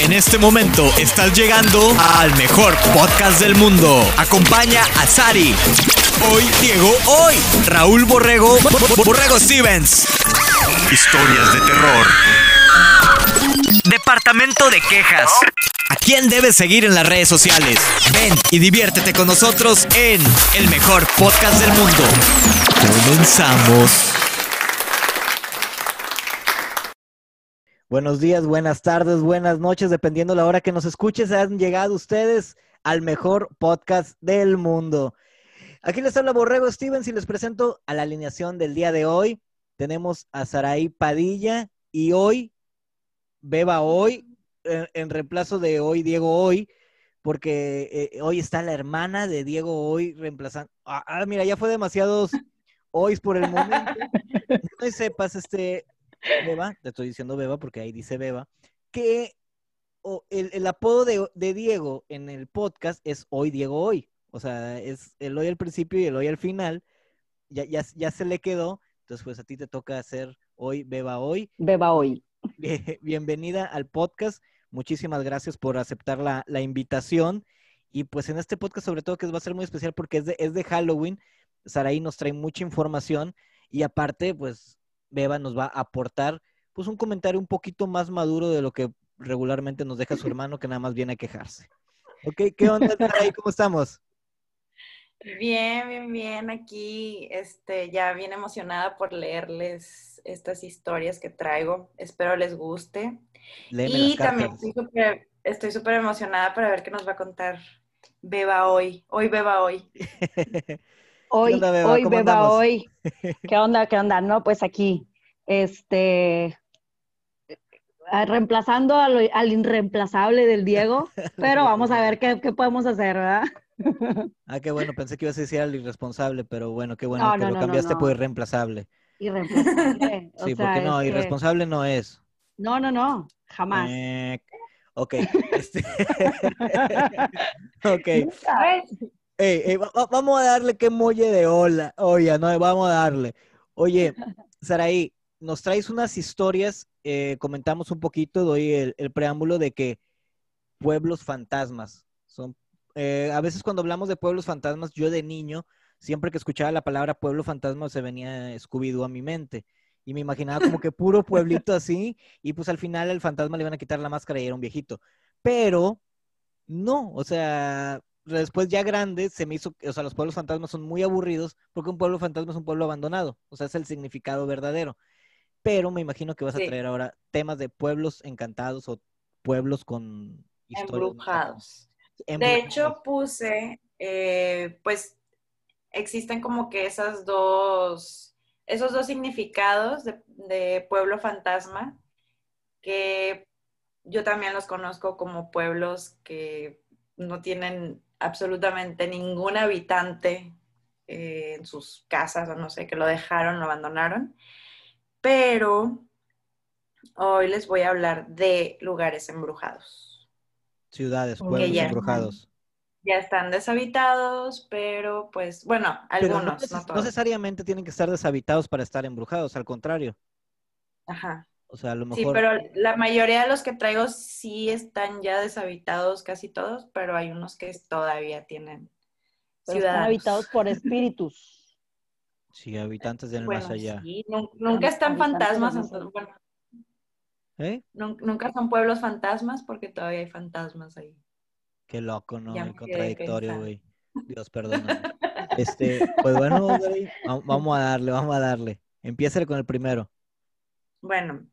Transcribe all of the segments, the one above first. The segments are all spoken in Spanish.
En este momento estás llegando al mejor podcast del mundo. Acompaña a Sari. Hoy Diego, hoy Raúl Borrego, Borrego Stevens. Historias de terror. Departamento de quejas. ¿A quién debes seguir en las redes sociales? Ven y diviértete con nosotros en el mejor podcast del mundo. Comenzamos. Buenos días, buenas tardes, buenas noches, dependiendo la hora que nos escuches, han llegado ustedes al mejor podcast del mundo. Aquí les habla Borrego Stevens y les presento a la alineación del día de hoy. Tenemos a Saraí Padilla y hoy, Beba hoy, en, en reemplazo de hoy, Diego hoy, porque eh, hoy está la hermana de Diego hoy reemplazando. Ah, ah, mira, ya fue demasiados hoy por el momento. No sepas, este, Beba, te estoy diciendo Beba porque ahí dice Beba, que o el, el apodo de, de Diego en el podcast es Hoy Diego Hoy. O sea, es el hoy al principio y el hoy al final. Ya, ya, ya se le quedó. Entonces, pues a ti te toca hacer hoy Beba Hoy. Beba hoy. Bien- Bienvenida al podcast. Muchísimas gracias por aceptar la, la invitación. Y pues en este podcast, sobre todo, que va a ser muy especial porque es de, es de Halloween. Saraí nos trae mucha información y aparte, pues Beba nos va a aportar pues un comentario un poquito más maduro de lo que regularmente nos deja su hermano que nada más viene a quejarse. Ok, ¿qué onda, Saraí? ¿Cómo estamos? Bien, bien, bien. Aquí, este, ya bien emocionada por leerles estas historias que traigo. Espero les guste. Léeme y también estoy súper emocionada para ver qué nos va a contar Beba hoy. Hoy Beba hoy. Hoy, onda, Beba? hoy, ¿Cómo Beba, andamos? hoy. ¿Qué onda? ¿Qué onda? No, pues aquí, este, reemplazando a lo- al irreemplazable del Diego, pero vamos a ver qué, qué podemos hacer, ¿verdad? Ah, qué bueno, pensé que ibas a decir al irresponsable, pero bueno, qué bueno No, que no, lo no, cambiaste no. por irreemplazable. Irreemplazable. o Sí, sea, porque no, este, irresponsable no es. No, no, no, jamás. Eh, ok. este- ok. Ey, ey, va- va- vamos a darle que molle de hola. Oye, no, vamos a darle. Oye, Saraí, nos traes unas historias, eh, comentamos un poquito, doy el, el preámbulo de que pueblos fantasmas son. eh, a veces cuando hablamos de pueblos fantasmas, yo de niño, siempre que escuchaba la palabra pueblo fantasma, se venía Scooby-Doo a mi mente. Y me imaginaba como que puro pueblito así, y pues al final al fantasma le iban a quitar la máscara y era un viejito. Pero no, o sea, después ya grande se me hizo, o sea, los pueblos fantasmas son muy aburridos porque un pueblo fantasma es un pueblo abandonado, o sea, es el significado verdadero. Pero me imagino que vas a traer ahora temas de pueblos encantados o pueblos con. Embrujados. De hecho, puse, eh, pues, existen como que esas dos, esos dos significados de, de pueblo fantasma, que yo también los conozco como pueblos que no tienen absolutamente ningún habitante eh, en sus casas, o no sé, que lo dejaron, lo abandonaron. Pero hoy les voy a hablar de lugares embrujados ciudades, pueblos ya- embrujados. ya están deshabitados, pero pues, bueno, no, algunos, neces- no, no todos. necesariamente tienen que estar deshabitados para estar embrujados, al contrario. Ajá. O sea, a lo Sí, mejor. pero la mayoría de los que traigo sí están ya deshabitados, casi todos, pero hay unos que todavía tienen Pero están habitados por espíritus. Sí, habitantes del Bueno, más allá. sí, nun- nunca están fantasmas, entonces, bueno, ¿Eh? nun- nunca son pueblos fantasmas porque todavía hay fantasmas ahí. Qué loco, ¿no? Qué contradictorio, güey. Dios, perdóname. Este, pues bueno, güey, va- vamos a darle, vamos a darle. Empieza con el primero. Bueno,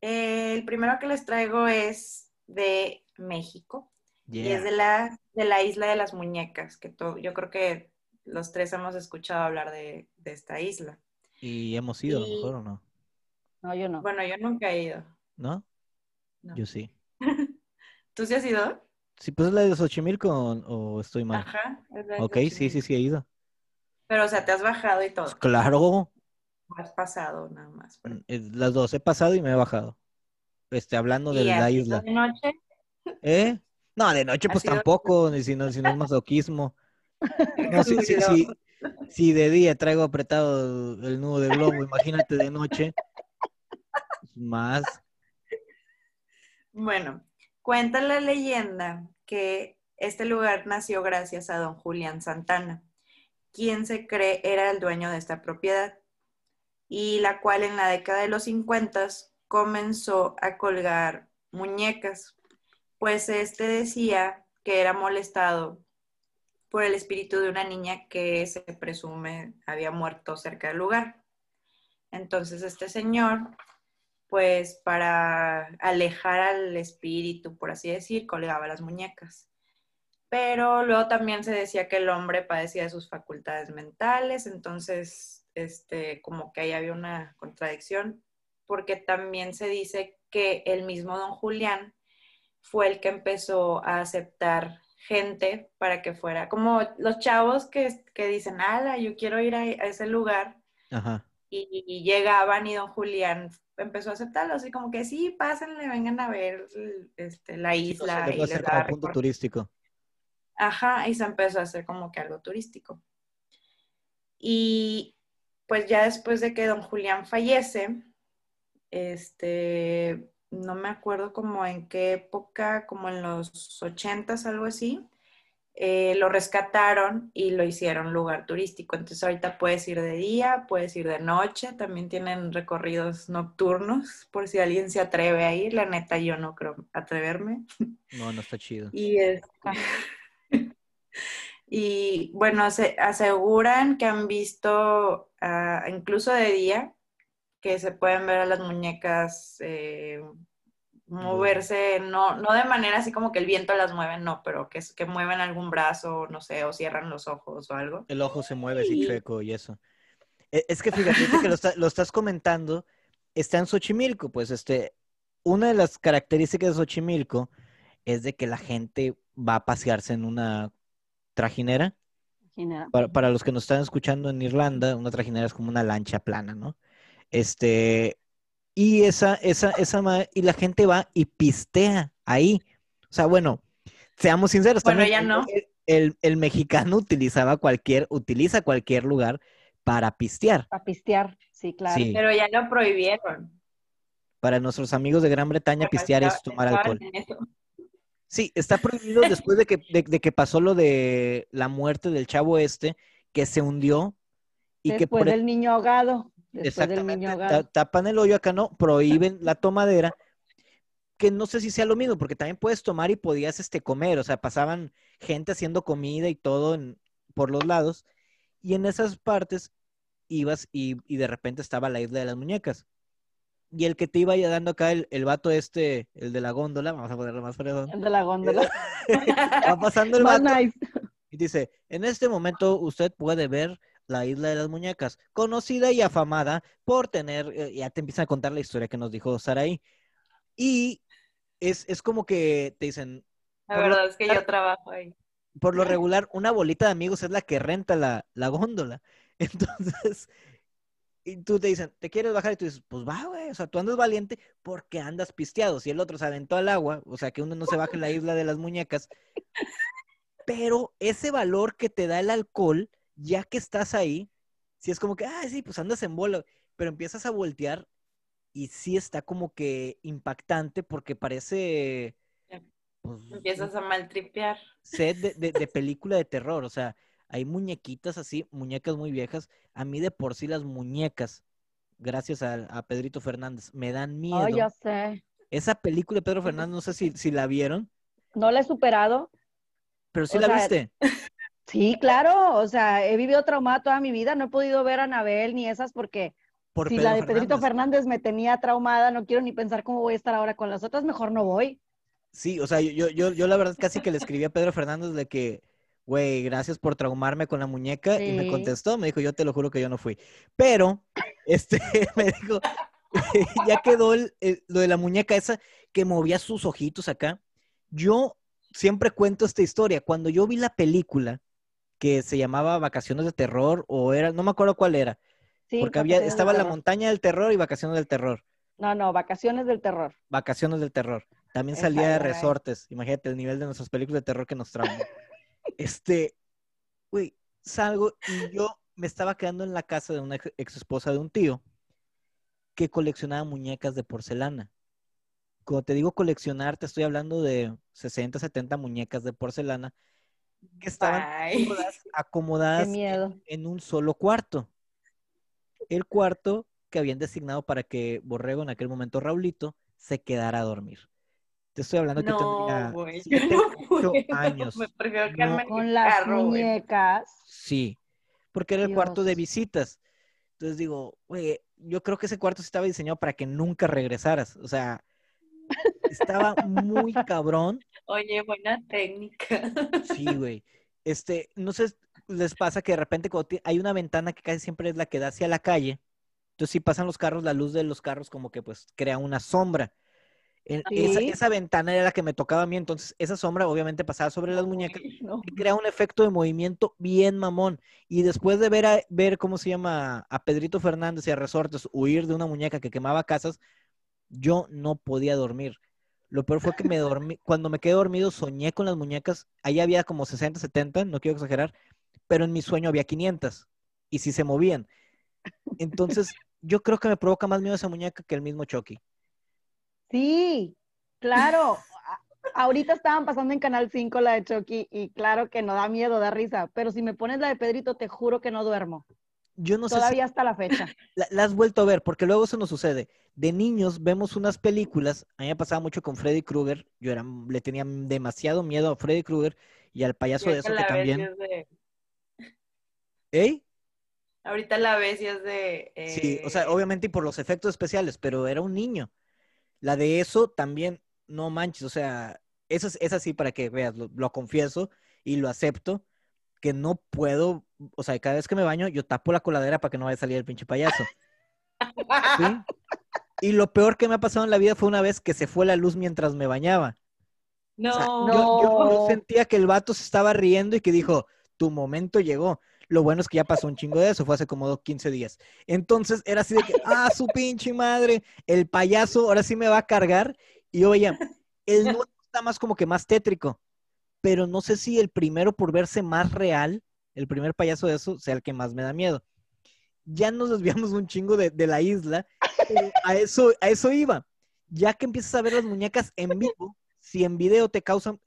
el primero que les traigo es de México. Y es de la, de la isla de las muñecas, que to- yo creo que los tres hemos escuchado hablar de, de esta isla. Y hemos ido, a lo mejor, ¿o no? No, yo no. Bueno, yo nunca he ido. ¿No? no. Yo sí. ¿Tú sí has ido? Sí, pues es la de Xochimilco o, o estoy mal. Ajá. es la de Ok, sí, sí, sí he ido. Pero, o sea, te has bajado y todo. Pues claro, Has pasado nada más. pero- eh, las dos he pasado y me he bajado. Este, hablando de ¿Y has la isla. de noche? ¿Eh? No, de noche ¿Has pues tampoco, ni si no, si no es masoquismo. No, sí, Cuidado. sí. Si de día traigo apretado el nudo de globo, imagínate de noche. Más. Bueno, Cuenta la leyenda que este lugar nació gracias a don Julián Santana, quien se cree era el dueño de esta propiedad y la cual en la década de los 50 comenzó a colgar muñecas, pues este decía que era molestado por el espíritu de una niña que se presume había muerto cerca del lugar. Entonces este señor, pues para alejar al espíritu, por así decir, colgaba las muñecas. Pero luego también se decía que el hombre padecía de sus facultades mentales, entonces este, como que ahí había una contradicción, porque también se dice que el mismo don Julián fue el que empezó a aceptar gente para que fuera, como los chavos que, dicen, ala, yo quiero ir a, ese lugar. Y, llegaban y don Julián empezó a aceptarlo, así como que sí, pásenle, vengan a ver este, la isla. y les da punto turístico. Ajá, y se empezó a hacer como que algo turístico. Y pues ya después de que don Julián fallece, este, no me acuerdo como en qué época, como en los ochentas, algo así, eh, lo rescataron y lo hicieron lugar turístico. Entonces ahorita puedes ir de día, puedes ir de noche, también tienen recorridos nocturnos, por si alguien se atreve a ir. La neta, yo no creo atreverme. No, no está chido. Y es... Y bueno, se aseguran que han visto, ah, incluso de día, que se pueden ver a las muñecas eh, moverse, no, no de manera así como que el viento las mueve, no, pero que, que mueven algún brazo, no sé, o cierran los ojos o algo. El ojo se mueve así chueco y eso. E, es que fíjate que lo, lo, estás comentando, está en Xochimilco, pues este, una de las características de Xochimilco es de que la gente va a pasearse en una trajinera. Para, para, los que nos están escuchando en Irlanda, una trajinera es como una lancha plana, ¿no? Este, y esa, esa, esa, y la gente va y pistea ahí. O sea, bueno, seamos sinceros. Bueno, ya no. El, el, mexicano utilizaba cualquier, utiliza cualquier lugar para pistear. Para pistear, sí, claro. Pero ya lo prohibieron. Para nuestros amigos de Gran Bretaña, pistear es tomar alcohol. Sí, está prohibido después de que, de, que pasó lo de la muerte del chavo este, que se hundió. Y después que por del niño ahogado. Después del niño ahogado. Tapan el hoyo acá, ¿no? Prohíben la tomadera. Que no sé si sea lo mismo, porque también puedes tomar y podías este, comer. O sea, pasaban gente haciendo comida y todo por los lados. Y en esas partes ibas y, y de repente estaba la isla de las muñecas y el que te iba dando acá, el, el vato este, el de la góndola, vamos a ponerlo más fregón. El de la góndola. va pasando el vato. Y dice, en este momento usted puede ver la isla de las muñecas, conocida y afamada por tener, eh, ya te empiezan a contar la historia que nos dijo Saraí. Y es, es como que te dicen... La verdad es que yo trabajo ahí. Por lo regular, una bolita de amigos es la que renta la, la góndola. Entonces, y tú te dicen, ¿te quieres bajar? Y tú dices, pues va, güey. O sea, tú andas valiente porque andas pisteado. Si el otro se aventó al agua, o sea, que uno no se baje en la isla de las muñecas. Pero ese valor que te da el alcohol, ya que estás ahí, si es como que, ah, sí, pues andas en bola. Pero empiezas a voltear y sí está como que impactante porque parece. Pues, empiezas a maltripear. Set de, de película de terror. O sea, hay muñequitas así, muñecas muy viejas. A mí de por sí las muñecas, gracias a, Pedrito Fernández, me dan miedo. Oh, yo sé. Esa película de Pedro Fernández, no sé si, si la vieron. No la he superado. Pero sí la viste. Sí, claro. O sea, he vivido traumada toda mi vida. No he podido ver a Anabel ni esas porque si la de Pedrito Fernández me tenía traumada, no quiero ni pensar cómo voy a estar ahora con las otras, mejor no voy. Sí, o sea, yo, yo, yo la verdad casi que le escribí a Pedro Fernández de que güey, gracias por traumarme con la muñeca. Y me contestó, me dijo, yo te lo juro que yo no fui. Pero, este, me dijo, ya quedó lo de la muñeca esa que movía sus ojitos acá. Yo siempre cuento esta historia. Cuando yo vi la película que se llamaba Vacaciones de Terror, o era, no me acuerdo cuál era. porque había, estaba la montaña del terror y Vacaciones del Terror. No, no, Vacaciones del Terror. Vacaciones del Terror. También salía de resortes. Imagínate el nivel de nuestras películas de terror que nos traen. Este, güey, salgo y yo me estaba quedando en la casa de una ex esposa de un tío que coleccionaba muñecas de porcelana. cuando te digo coleccionar, te estoy hablando de 60, 70 muñecas de porcelana que estaban todas acomodadas miedo. en un solo cuarto. El cuarto que habían designado para que Borrego, en aquel momento Raulito, se quedara a dormir. Te estoy hablando que No, tendría güey, yo siete, no ocho años. Me prefiero quedarme Con las carro, muñecas. Sí, porque era el cuarto de visitas. Entonces digo, güey, yo creo que ese cuarto estaba diseñado para que nunca regresaras. O sea, estaba muy cabrón. Oye, buena técnica. Sí, güey. Este, no sé, les pasa que de repente cuando hay una ventana que casi siempre es la que da hacia la calle. Entonces, si pasan los carros, la luz de los carros como que pues crea una sombra. En- esa, ventana era la que me tocaba a mí, entonces esa sombra obviamente pasaba sobre las muñecas Uy, no. y crea un efecto de movimiento bien mamón. Y después de ver, a, ver ¿cómo se llama? A Pedrito Fernández y a Resortes huir de una muñeca que quemaba casas, yo no podía dormir. Lo peor fue que me dormí, cuando me quedé dormido soñé con las muñecas, ahí había como 60, 70, no quiero exagerar, pero en mi sueño había 500 y sí se movían. Entonces, yo creo que me provoca más miedo esa muñeca que el mismo Chucky. Sí, claro. Ahorita estaban pasando en Canal 5 la de Chucky y claro que no da miedo, da risa, pero si me pones la de Pedrito, te juro que no duermo. Yo no sé si Todavía hasta la fecha. la, la has vuelto a ver, porque luego eso nos sucede. De niños vemos unas películas, a mí me pasaba mucho con Freddy Krueger, yo era, le tenía demasiado miedo a Freddy Krueger y al payaso de eso que también... es de- ¿Ey? Ahorita la ves y es de... Sí, o sea, eh, obviamente y por los efectos especiales, pero era un niño. La de eso también, no manches, o sea, eso es, es así para que veas, lo, lo confieso y lo acepto, que no puedo, o sea, cada vez que me baño, yo tapo la coladera para que no vaya a salir el pinche payaso. ¿sí? Y lo peor que me ha pasado en la vida fue una vez que se fue la luz mientras me bañaba. No, O sea, yo- yo sentía que el vato se estaba riendo y que dijo, tu momento llegó. Lo bueno es que ya pasó un chingo de eso, fue hace como 15 días. Entonces era así de que, ah, su pinche madre, el payaso ahora sí me va a cargar. Y oye, el nuevo está más como que más tétrico, pero no sé si el primero por verse más real, el primer payaso de eso, sea el que más me da miedo. Ya nos desviamos un chingo de, de la isla, a eso, a eso iba. Ya que empiezas a ver las muñecas en vivo, si en video te causan,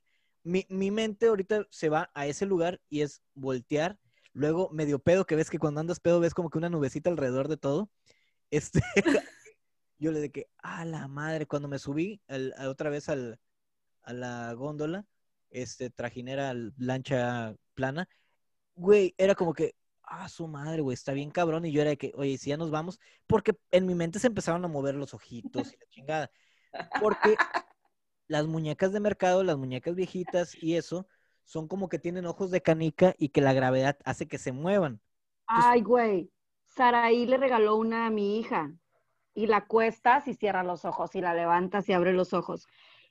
mi, mi mente ahorita se va a ese lugar y es voltear, luego medio pedo, que ves que cuando andas pedo ves como que una nubecita alrededor de todo. Este, yo le que, a la madre, cuando me subí al- a- otra vez al, a la góndola, este, trajinera, lancha plana, güey, era como que, ah, su madre, güey, está bien cabrón. Y yo era de que, oye, si ya nos vamos, porque en mi mente se empezaron a mover los ojitos y la chingada. Porque las muñecas de mercado, las muñecas viejitas y eso, son como que tienen ojos de canica y que la gravedad hace que se muevan. Ay, güey. Saraí le regaló una a mi hija y la cuestas y cierra los ojos y la levantas y abre los ojos.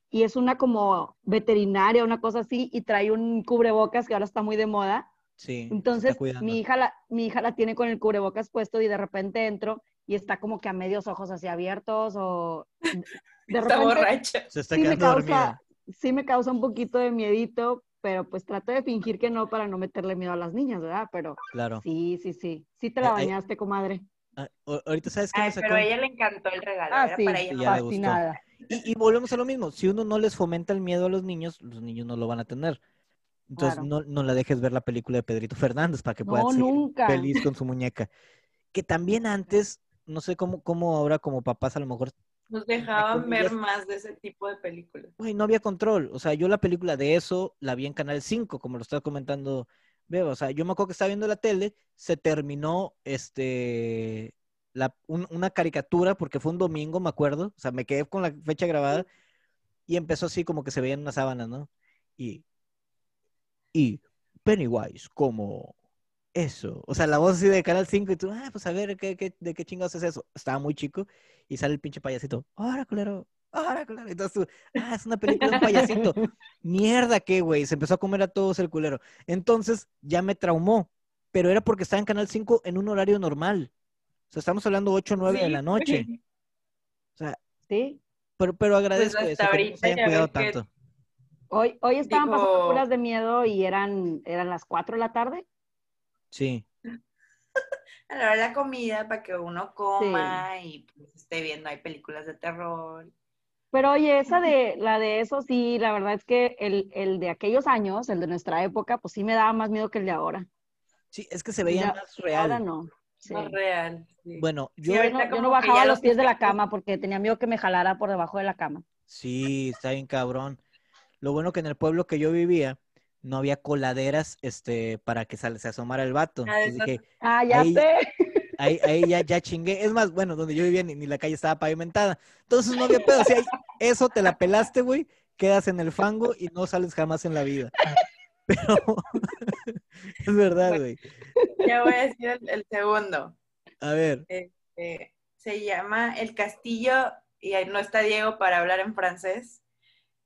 Y es una como veterinaria, una cosa así, y trae un cubrebocas que ahora está muy de moda. Sí. se está Entonces, mi hija, la, mi hija la tiene con el cubrebocas puesto y de repente entro y está como que a medios ojos así abiertos o de está repente borracha. Se está sí me dormida. causa, sí me causa un poquito de miedito, pero pues trato de fingir que no para no meterle miedo a las niñas, ¿verdad? Pero Claro. sí, sí, sí. Sí te la bañaste, comadre. Ah, ahorita sabes que Ay, me sacó. pero a ella le encantó el regalo. Ah, era sí, para ella. Sí, no ya le gustó. fascinada. Y, y volvemos a lo mismo. Si uno no les fomenta el miedo a los niños, los niños no lo van a tener. Entonces, Claro. no, no la dejes ver la película de Pedrito Fernández para que pueda No, nunca. feliz con su muñeca. Que también antes, no sé cómo, cómo ahora como papás a lo mejor, Nos dejaban ver más de ese tipo de películas. güey, no había control. O sea, yo la película de eso la vi en Canal 5, como lo estaba comentando Beba. O sea, yo me acuerdo que estaba viendo la tele, se terminó este la, un- una caricatura, porque fue un domingo, me acuerdo. O sea, me quedé con la fecha grabada y empezó así como que se veían unas sábanas, ¿no? Y, y Pennywise como eso. O sea, la voz así de Canal 5 y tú, ah, pues a ver, ¿qué, qué, de qué chingados es eso? Estaba muy chico y sale el pinche payasito, ahora culero, ahora culero. Entonces tú, ah, es una película de un payasito. Mierda, ¿qué, güey? Se empezó a comer a todos el culero. Entonces ya me traumó, pero era porque estaba en Canal 5 en un horario normal. O sea, estamos hablando 8 o 9 de la noche. O sea, Sí. pero, pero agradezco hasta eso, que se hayan ya cuidado que- tanto. Hoy, hoy estaban Digo- pasando puras de miedo y eran, eran las 4 de la tarde. Sí. A la hora de la comida para que uno coma y pues, esté viendo, hay películas de terror. Pero oye, esa de, la de eso sí, la verdad es que el, el de aquellos años, el de nuestra época, pues sí me daba más miedo que el de ahora. Sí, es que se veía Ya- más real. Ahora no. sí. No real. sí. Bueno, yo no, yo no bajaba los pies de la cama porque tenía miedo que me jalara por debajo de la cama. sí, está bien cabrón. Lo bueno que en el pueblo que yo vivía no había coladeras este, para que se asomara el vato. Ah, Entonces dije, Ah, ya Ahí- sé. ahí, ahí ya, ya chingué. Es más, bueno, donde yo vivía ni, ni la calle estaba pavimentada. Entonces no había pedo. Si hay eso te la pelaste, güey, quedas en el fango y no sales jamás en la vida. Pero es verdad, güey. Ya voy a decir el, el segundo. A ver, Este, se llama El Castillo, y ahí no está Diego para hablar en francés,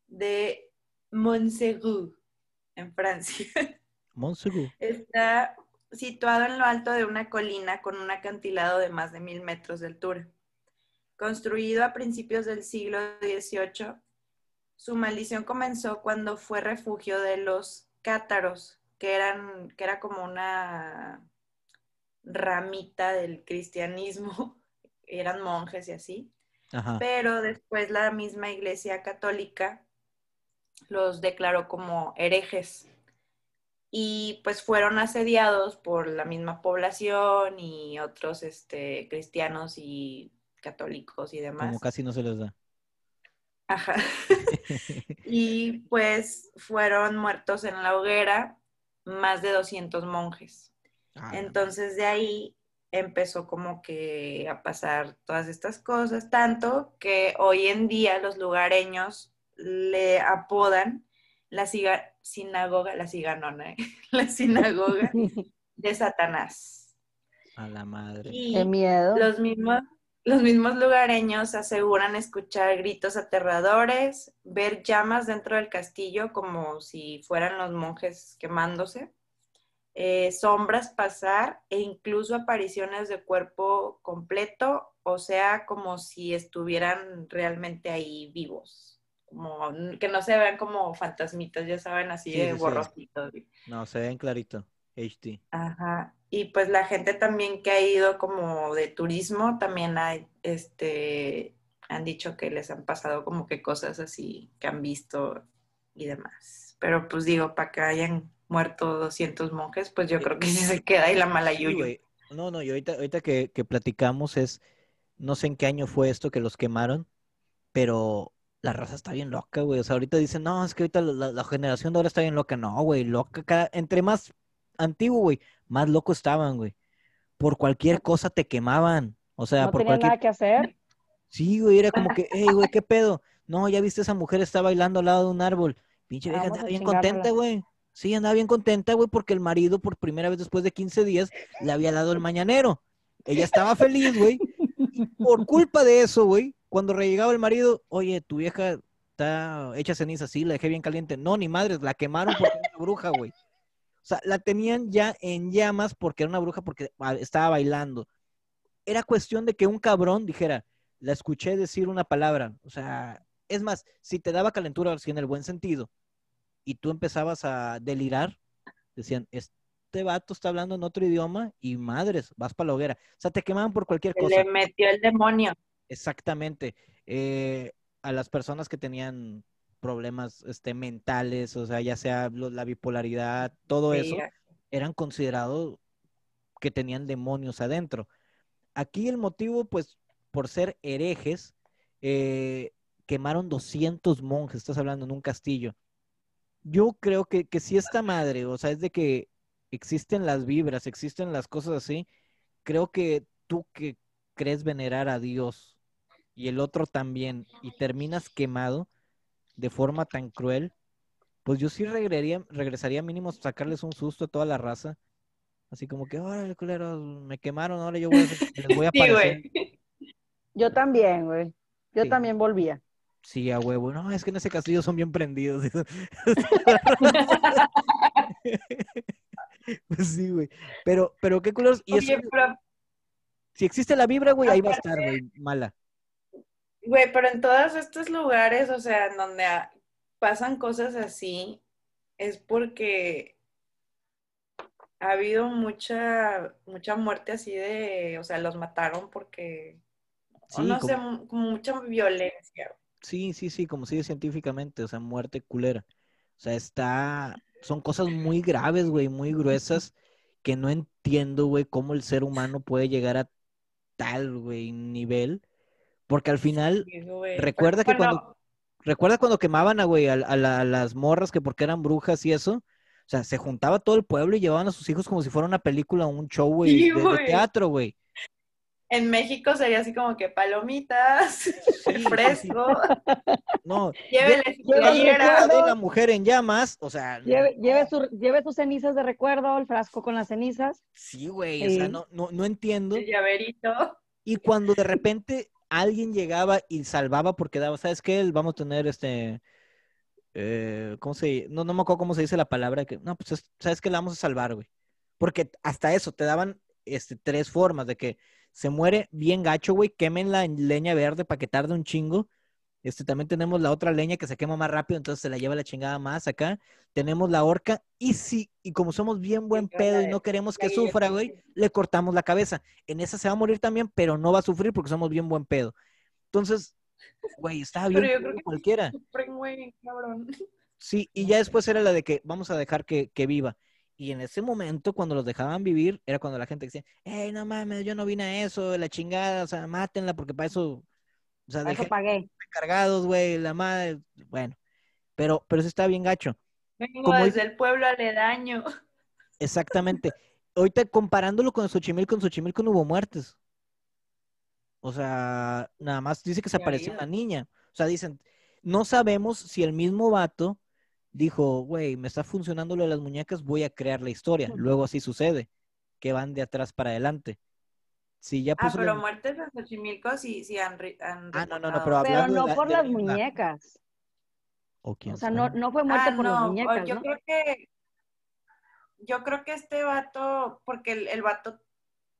de Montserrat, en Francia. Monsugu. Está situado en lo alto de una colina con un acantilado de más de mil metros de altura. Construido a principios del siglo XVIII, su maldición comenzó cuando fue refugio de los cátaros, que, eran, que era como una ramita del cristianismo, eran monjes y así Ajá. pero después la misma iglesia católica los declaró como herejes y pues fueron asediados por la misma población y otros este, cristianos y católicos y demás. Como casi no se les da. Ajá. y pues fueron muertos en la hoguera más de 200 monjes. Ah, Entonces de ahí empezó como que a pasar todas estas cosas, tanto que hoy en día los lugareños le apodan la siga- sinagoga, la siganona, ¿eh? la sinagoga de Satanás. a la madre. Y Qué miedo. los mismos, los mismos lugareños aseguran escuchar gritos aterradores, ver llamas dentro del castillo como si fueran los monjes quemándose, eh, sombras pasar e incluso apariciones de cuerpo completo, o sea, como si estuvieran realmente ahí vivos. Como que no se vean como fantasmitas, ya saben, así Sí, de sí, sí. borrositos. No, se ven clarito. HD. Ajá. Y pues la gente también que ha ido como de turismo, también hay, este, han dicho que les han pasado como que cosas así que han visto y demás. Pero pues digo, para que hayan muerto 200 monjes, pues yo creo que sí se queda ahí la mala yuyu. No, no, y ahorita, ahorita que, que platicamos es, no sé en qué año fue esto que los quemaron, pero la raza está bien loca, güey. O sea, ahorita dicen, no, es que ahorita la, la- la generación de ahora está bien loca. No, güey, loca. cada- entre más antiguo, güey, más loco estaban, güey. Por cualquier cosa te quemaban. O sea, no por tenía cualquier... nada que hacer. Sí, güey, era como que, hey, güey, ¿qué pedo? No, ya viste esa mujer está bailando al lado de un árbol. Pinche vieja andaba bien contenta, güey. Sí, andaba bien contenta, güey, porque el marido por primera vez después de 15 días le había dado el mañanero. Ella estaba feliz, güey. Por culpa de eso, güey, cuando llegaba el marido, oye, tu vieja está hecha ceniza, sí, la dejé bien caliente. No, ni madres, la quemaron porque era una bruja, güey. O sea, la tenían ya en llamas porque era una bruja porque estaba bailando. Era cuestión de que un cabrón dijera, la escuché decir una palabra. O sea, es más, si te daba calentura, así en el buen sentido, y tú empezabas a delirar, decían, este vato está hablando en otro idioma y madres, vas para la hoguera. O sea, te quemaban por cualquier Se cosa. le metió el demonio. Exactamente. Eh, a las personas que tenían problemas este, mentales, o sea, ya sea lo- la bipolaridad, todo eso, eran considerados que tenían demonios adentro. Aquí el motivo, pues, por ser herejes, eh, quemaron 200 monjes, estás hablando en un castillo. Yo creo que, que si esta madre, o sea, es de que existen las vibras, existen las cosas así, creo que tú que crees venerar a Dios y el otro también, y terminas quemado de forma tan cruel, pues yo sí regresaría, regresaría mínimo a sacarles un susto a toda la raza. Así como que, órale, culeros, me quemaron, ahora yo voy a, les voy a Sí, aparecer. güey. Yo también, güey. Yo Sí. también volvía. Sí, a huevo. No, es que en ese castillo son bien prendidos. pues sí, güey. Pero, pero qué culeros. Y Oye, eso, pero, si existe la vibra, güey, ahí va a estar, güey, mala. Güey, pero en todos estos lugares, o sea, en donde pasan cosas así, es porque ha habido mucha, mucha muerte así de, o sea, los mataron porque, o Sí, no sé, como- mu- como mucha violencia. Sí, sí, sí, como dice científicamente, o sea, muerte culera. O sea, está, son cosas muy graves, güey, muy gruesas, que no entiendo, güey, cómo el ser humano puede llegar a tal, güey, nivel. Porque al final, Sí, güey. recuerda que Bueno, cuando, recuerda cuando quemaban a, güey, a, a la- a las morras que porque eran brujas y eso. O sea, se juntaba todo el pueblo y llevaban a sus hijos como si fuera una película o un show, güey, Sí, de- teatro, güey. En México sería así como que palomitas, Sí, sí, fresco, No, llévele de la mujer en llamas, o sea, Lleve, no. lleve, su- lleve sus cenizas de recuerdo, el frasco con las cenizas. Sí, güey, o sea, no, no, no entiendo. El llaverito. Y cuando de repente alguien llegaba y salvaba porque daba, ¿sabes qué? Vamos a tener este, eh, ¿cómo se, no, no me acuerdo cómo se dice la palabra, que, no, pues, es- ¿sabes qué? La vamos a salvar, güey. Porque hasta eso, te daban, este, tres formas de que se muere bien gacho, güey, quemen la leña verde para que tarde un chingo. Este, también tenemos la otra leña que se quema más rápido, entonces se la lleva la chingada más acá. Tenemos la horca y sí, y como somos bien buen pedo y no queremos que sufra, güey, le cortamos la cabeza. En esa se va a morir también, pero no va a sufrir porque somos bien buen pedo. Entonces, güey, estaba bien Pero yo creo que cualquiera. sufren, güey, cabrón. Sí, y ya después era la de que vamos a dejar que, que viva. Y en ese momento, cuando los dejaban vivir, era cuando la gente decía, hey, no mames, yo no vine a eso, la chingada, o sea, mátenla porque para eso, o sea, eso pagué. cargados, güey, la madre, bueno, pero, pero eso está bien gacho. Vengo Como desde dice- el pueblo aledaño. Exactamente. Ahorita comparándolo con Xochimilco, en Xochimilco no hubo muertes. O sea, nada más dice que se apareció una niña. O sea, dicen, no sabemos si el mismo vato dijo, güey, me está funcionando lo de las muñecas, voy a crear la historia. Luego así sucede, que van de atrás para adelante. Si ya Ah, puso pero la- muertes en Xochimilco sí, sí han, han Ah, no, no, no, pero Pero hablando de no la- por de las la- muñecas. O quién O sea, no, no fue muerte Ah, por las no, muñecas, yo ¿no? creo que yo creo que este vato, porque el, el vato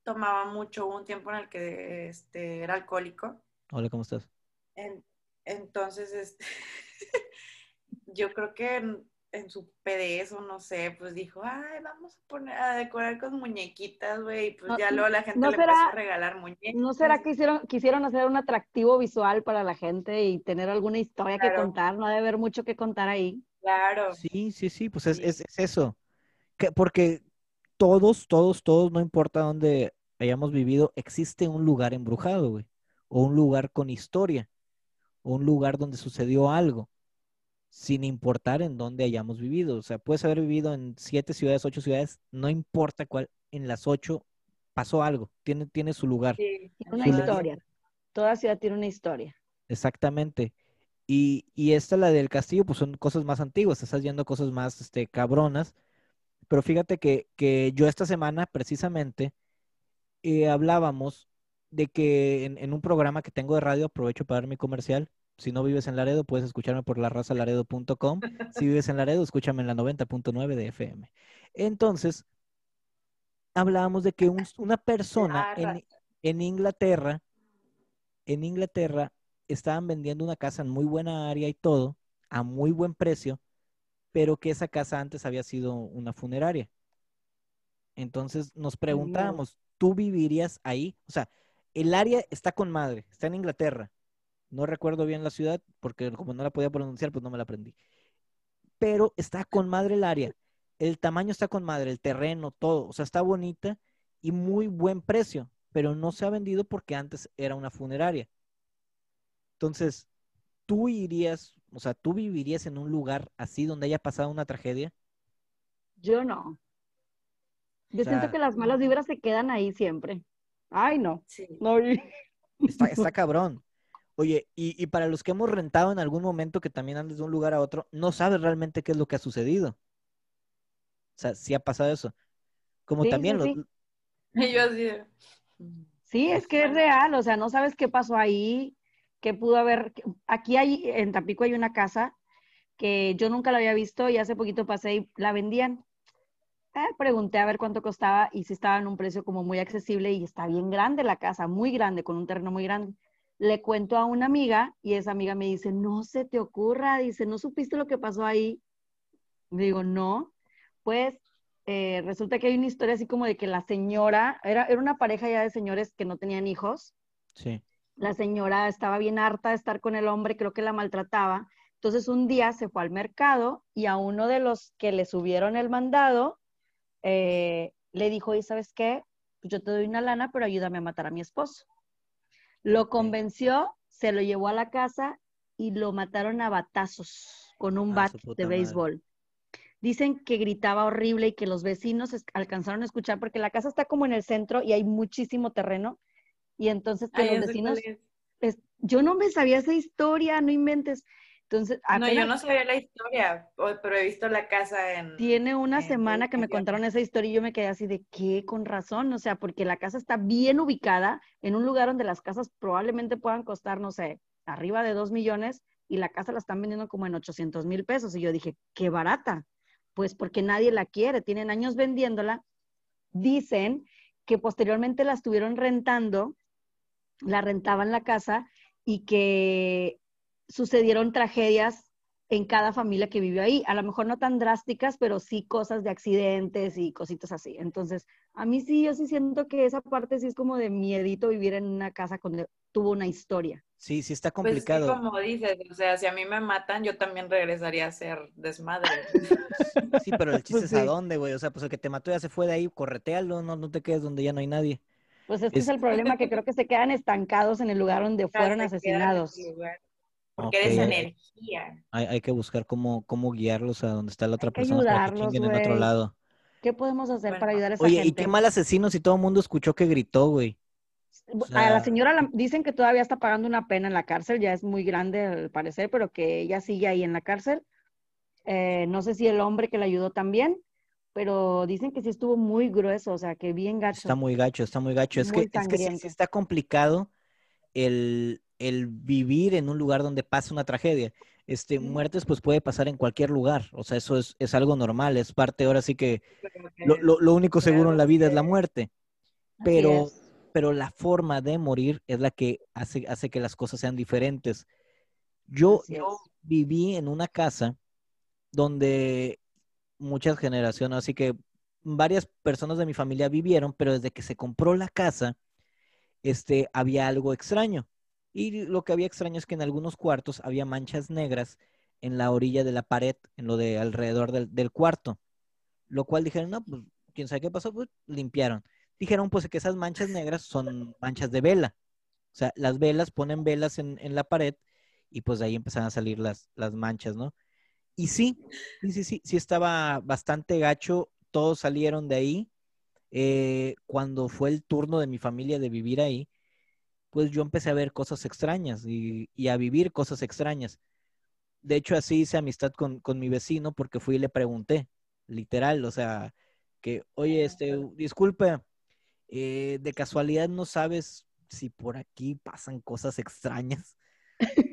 tomaba mucho, hubo un tiempo en el que este, era alcohólico, Hola, ¿cómo estás? en- entonces este, yo creo que en, su pedez o no sé, pues dijo, ay, vamos a poner a decorar con muñequitas, güey, y pues No- ya luego la gente ¿no le será- empezó a regalar muñecas. ¿No será que hicieron, quisieron hacer un atractivo visual para la gente y tener alguna historia que contar? No debe haber mucho que contar ahí. Claro. Sí, sí, sí, pues es, Sí. es, es eso. Que, porque todos, todos, todos, no importa dónde hayamos vivido, existe un lugar embrujado, güey. O un lugar con historia. O un lugar donde sucedió algo. Sin importar en dónde hayamos vivido. O sea, puedes haber vivido en siete ciudades, ocho ciudades, no importa cuál, en las ocho pasó algo. Tiene, tiene su lugar. Sí, Tiene una historia. Toda ciudad tiene una historia. Exactamente. Y, y esta, la del castillo, pues son cosas más antiguas, estás viendo cosas más este, cabronas. Pero fíjate que, que yo esta semana, precisamente, eh, hablábamos de que en, en un programa que tengo de radio, aprovecho para dar mi comercial. Si no vives en Laredo, puedes escucharme por larrazalaredo.com. Si vives en Laredo, escúchame en la 90.9 de FM. Entonces, hablábamos de que un- una persona en, raza. en Inglaterra, en Inglaterra, estaban vendiendo una casa en muy buena área y todo, a muy buen precio, pero que esa casa antes había sido una funeraria. Entonces nos preguntábamos, ¿tú vivirías ahí? O sea, el área está con madre, está en Inglaterra. No recuerdo bien la ciudad, porque como no la podía pronunciar, pues no me la aprendí. Pero está con madre el área. El tamaño está con madre, el terreno, todo. O sea, está bonita y muy buen precio, pero no se ha vendido porque antes era una funeraria. Entonces, ¿tú irías, o sea, tú vivirías en un lugar así donde haya pasado una tragedia? Yo no. Yo O sea, siento que las malas vibras se quedan ahí siempre. Ay, no. Sí. No, y- Está, está cabrón. Oye, y, y para los que hemos rentado en algún momento que también andes de un lugar a otro, no sabes realmente qué es lo que ha sucedido. O sea, sí ha pasado eso. Como Sí, también sí, los, sí. Y yo así de, Sí, es que es real, o sea, no sabes qué pasó ahí, qué pudo haber. Aquí hay, en Tampico hay una casa que yo nunca la había visto y hace poquito pasé y la vendían. Eh, pregunté a ver cuánto costaba y si estaba en un precio como muy accesible y está bien grande la casa, muy grande, con un terreno muy grande. Le cuento a una amiga y esa amiga me dice, no se te ocurra, dice, ¿no supiste lo que pasó ahí? Digo, no. Pues eh, resulta que hay una historia así como de que la señora, era, era una pareja ya de señores que no tenían hijos sí, La señora estaba bien harta de estar con el hombre, creo que la maltrataba. Entonces un día se fue al mercado y a uno de los que le subieron el mandado eh, le dijo, ¿y sabes qué? Pues yo te doy una lana, pero ayúdame a matar a mi esposo. Lo convenció, se lo llevó a la casa y lo mataron a batazos con un Ah, bat de madre. béisbol. Dicen que gritaba horrible y que los vecinos alcanzaron a escuchar porque la casa está como en el centro y hay muchísimo terreno. Y entonces que Ay, los vecinos, es- yo no me sabía esa historia, no inventes. Entonces, No, yo no sabía la historia, pero he visto la casa en... tiene una en semana que me contaron esa historia y yo me quedé así de qué, con razón, o sea, porque la casa está bien ubicada en un lugar donde las casas probablemente puedan costar, no sé, arriba de dos millones y la casa la están vendiendo como en 800 mil pesos. Y yo dije, qué barata. Pues porque nadie la quiere, tienen años vendiéndola. Dicen que posteriormente la estuvieron rentando, la rentaban la casa y que sucedieron tragedias en cada familia que vivió ahí. A lo mejor no tan drásticas, pero sí cosas de accidentes y cositas así. Entonces, a mí sí, yo sí siento que esa parte sí es como de miedito vivir en una casa donde tuvo una historia. Sí, sí está Pues complicado. como dices, o sea, si a mí me matan, yo también regresaría a ser desmadre. Sí, pero el chiste Pues es a sí. dónde, güey. O sea, pues el que te mató ya se fue de ahí, corretealo, no, no te quedes donde ya no hay nadie. Pues este es, Es- el problema, que creo que se quedan estancados en el lugar donde fueron en asesinados. lugar, Porque Ok, eres hay- energía. Hay, hay que buscar cómo, cómo guiarlos a donde está la otra Hay que persona para que en otro lado. ¿Qué podemos hacer Bueno, para ayudar a esa Oye, y gente? qué mal asesino si todo el mundo escuchó que gritó, güey. o a la señora la- dicen que todavía está pagando una pena en la cárcel, ya es muy grande al parecer, pero que ella sigue ahí en la cárcel. Eh, no sé si el hombre que la ayudó también, pero dicen que sí estuvo muy grueso, o sea, que bien gacho. Está muy gacho, está muy gacho. Es Muy que, es que sí- está complicado el, el vivir en un lugar donde pasa una tragedia. Este, muertes pues puede pasar en cualquier lugar. O sea, eso es, es algo normal. Es parte, ahora sí que lo, lo- lo único seguro en la vida es la muerte. Pero, pero la forma de morir es la que hace, hace que las cosas sean diferentes. Yo, yo viví en una casa donde muchas generaciones, así que varias personas de mi familia vivieron, pero desde que se compró la casa, este, había algo extraño. Y lo que había extraño es que en algunos cuartos había manchas negras en la orilla de la pared, en lo de alrededor del, cuarto. Lo cual dijeron, no, pues, quién sabe qué pasó, pues limpiaron. Dijeron, pues, que esas manchas negras son manchas de vela. O sea, las velas ponen velas en, la pared y pues de ahí empezaron a salir las, las manchas, ¿no? Y sí, sí, sí, sí, sí estaba bastante gacho. Todos salieron de ahí. Eh, cuando fue el turno de mi familia de vivir ahí, pues yo empecé a ver cosas extrañas y, y a vivir cosas extrañas. De hecho, así hice amistad con, con mi vecino porque fui y le pregunté, literal, o sea, que, oye, este, disculpe, eh, de casualidad no sabes si por aquí pasan cosas extrañas.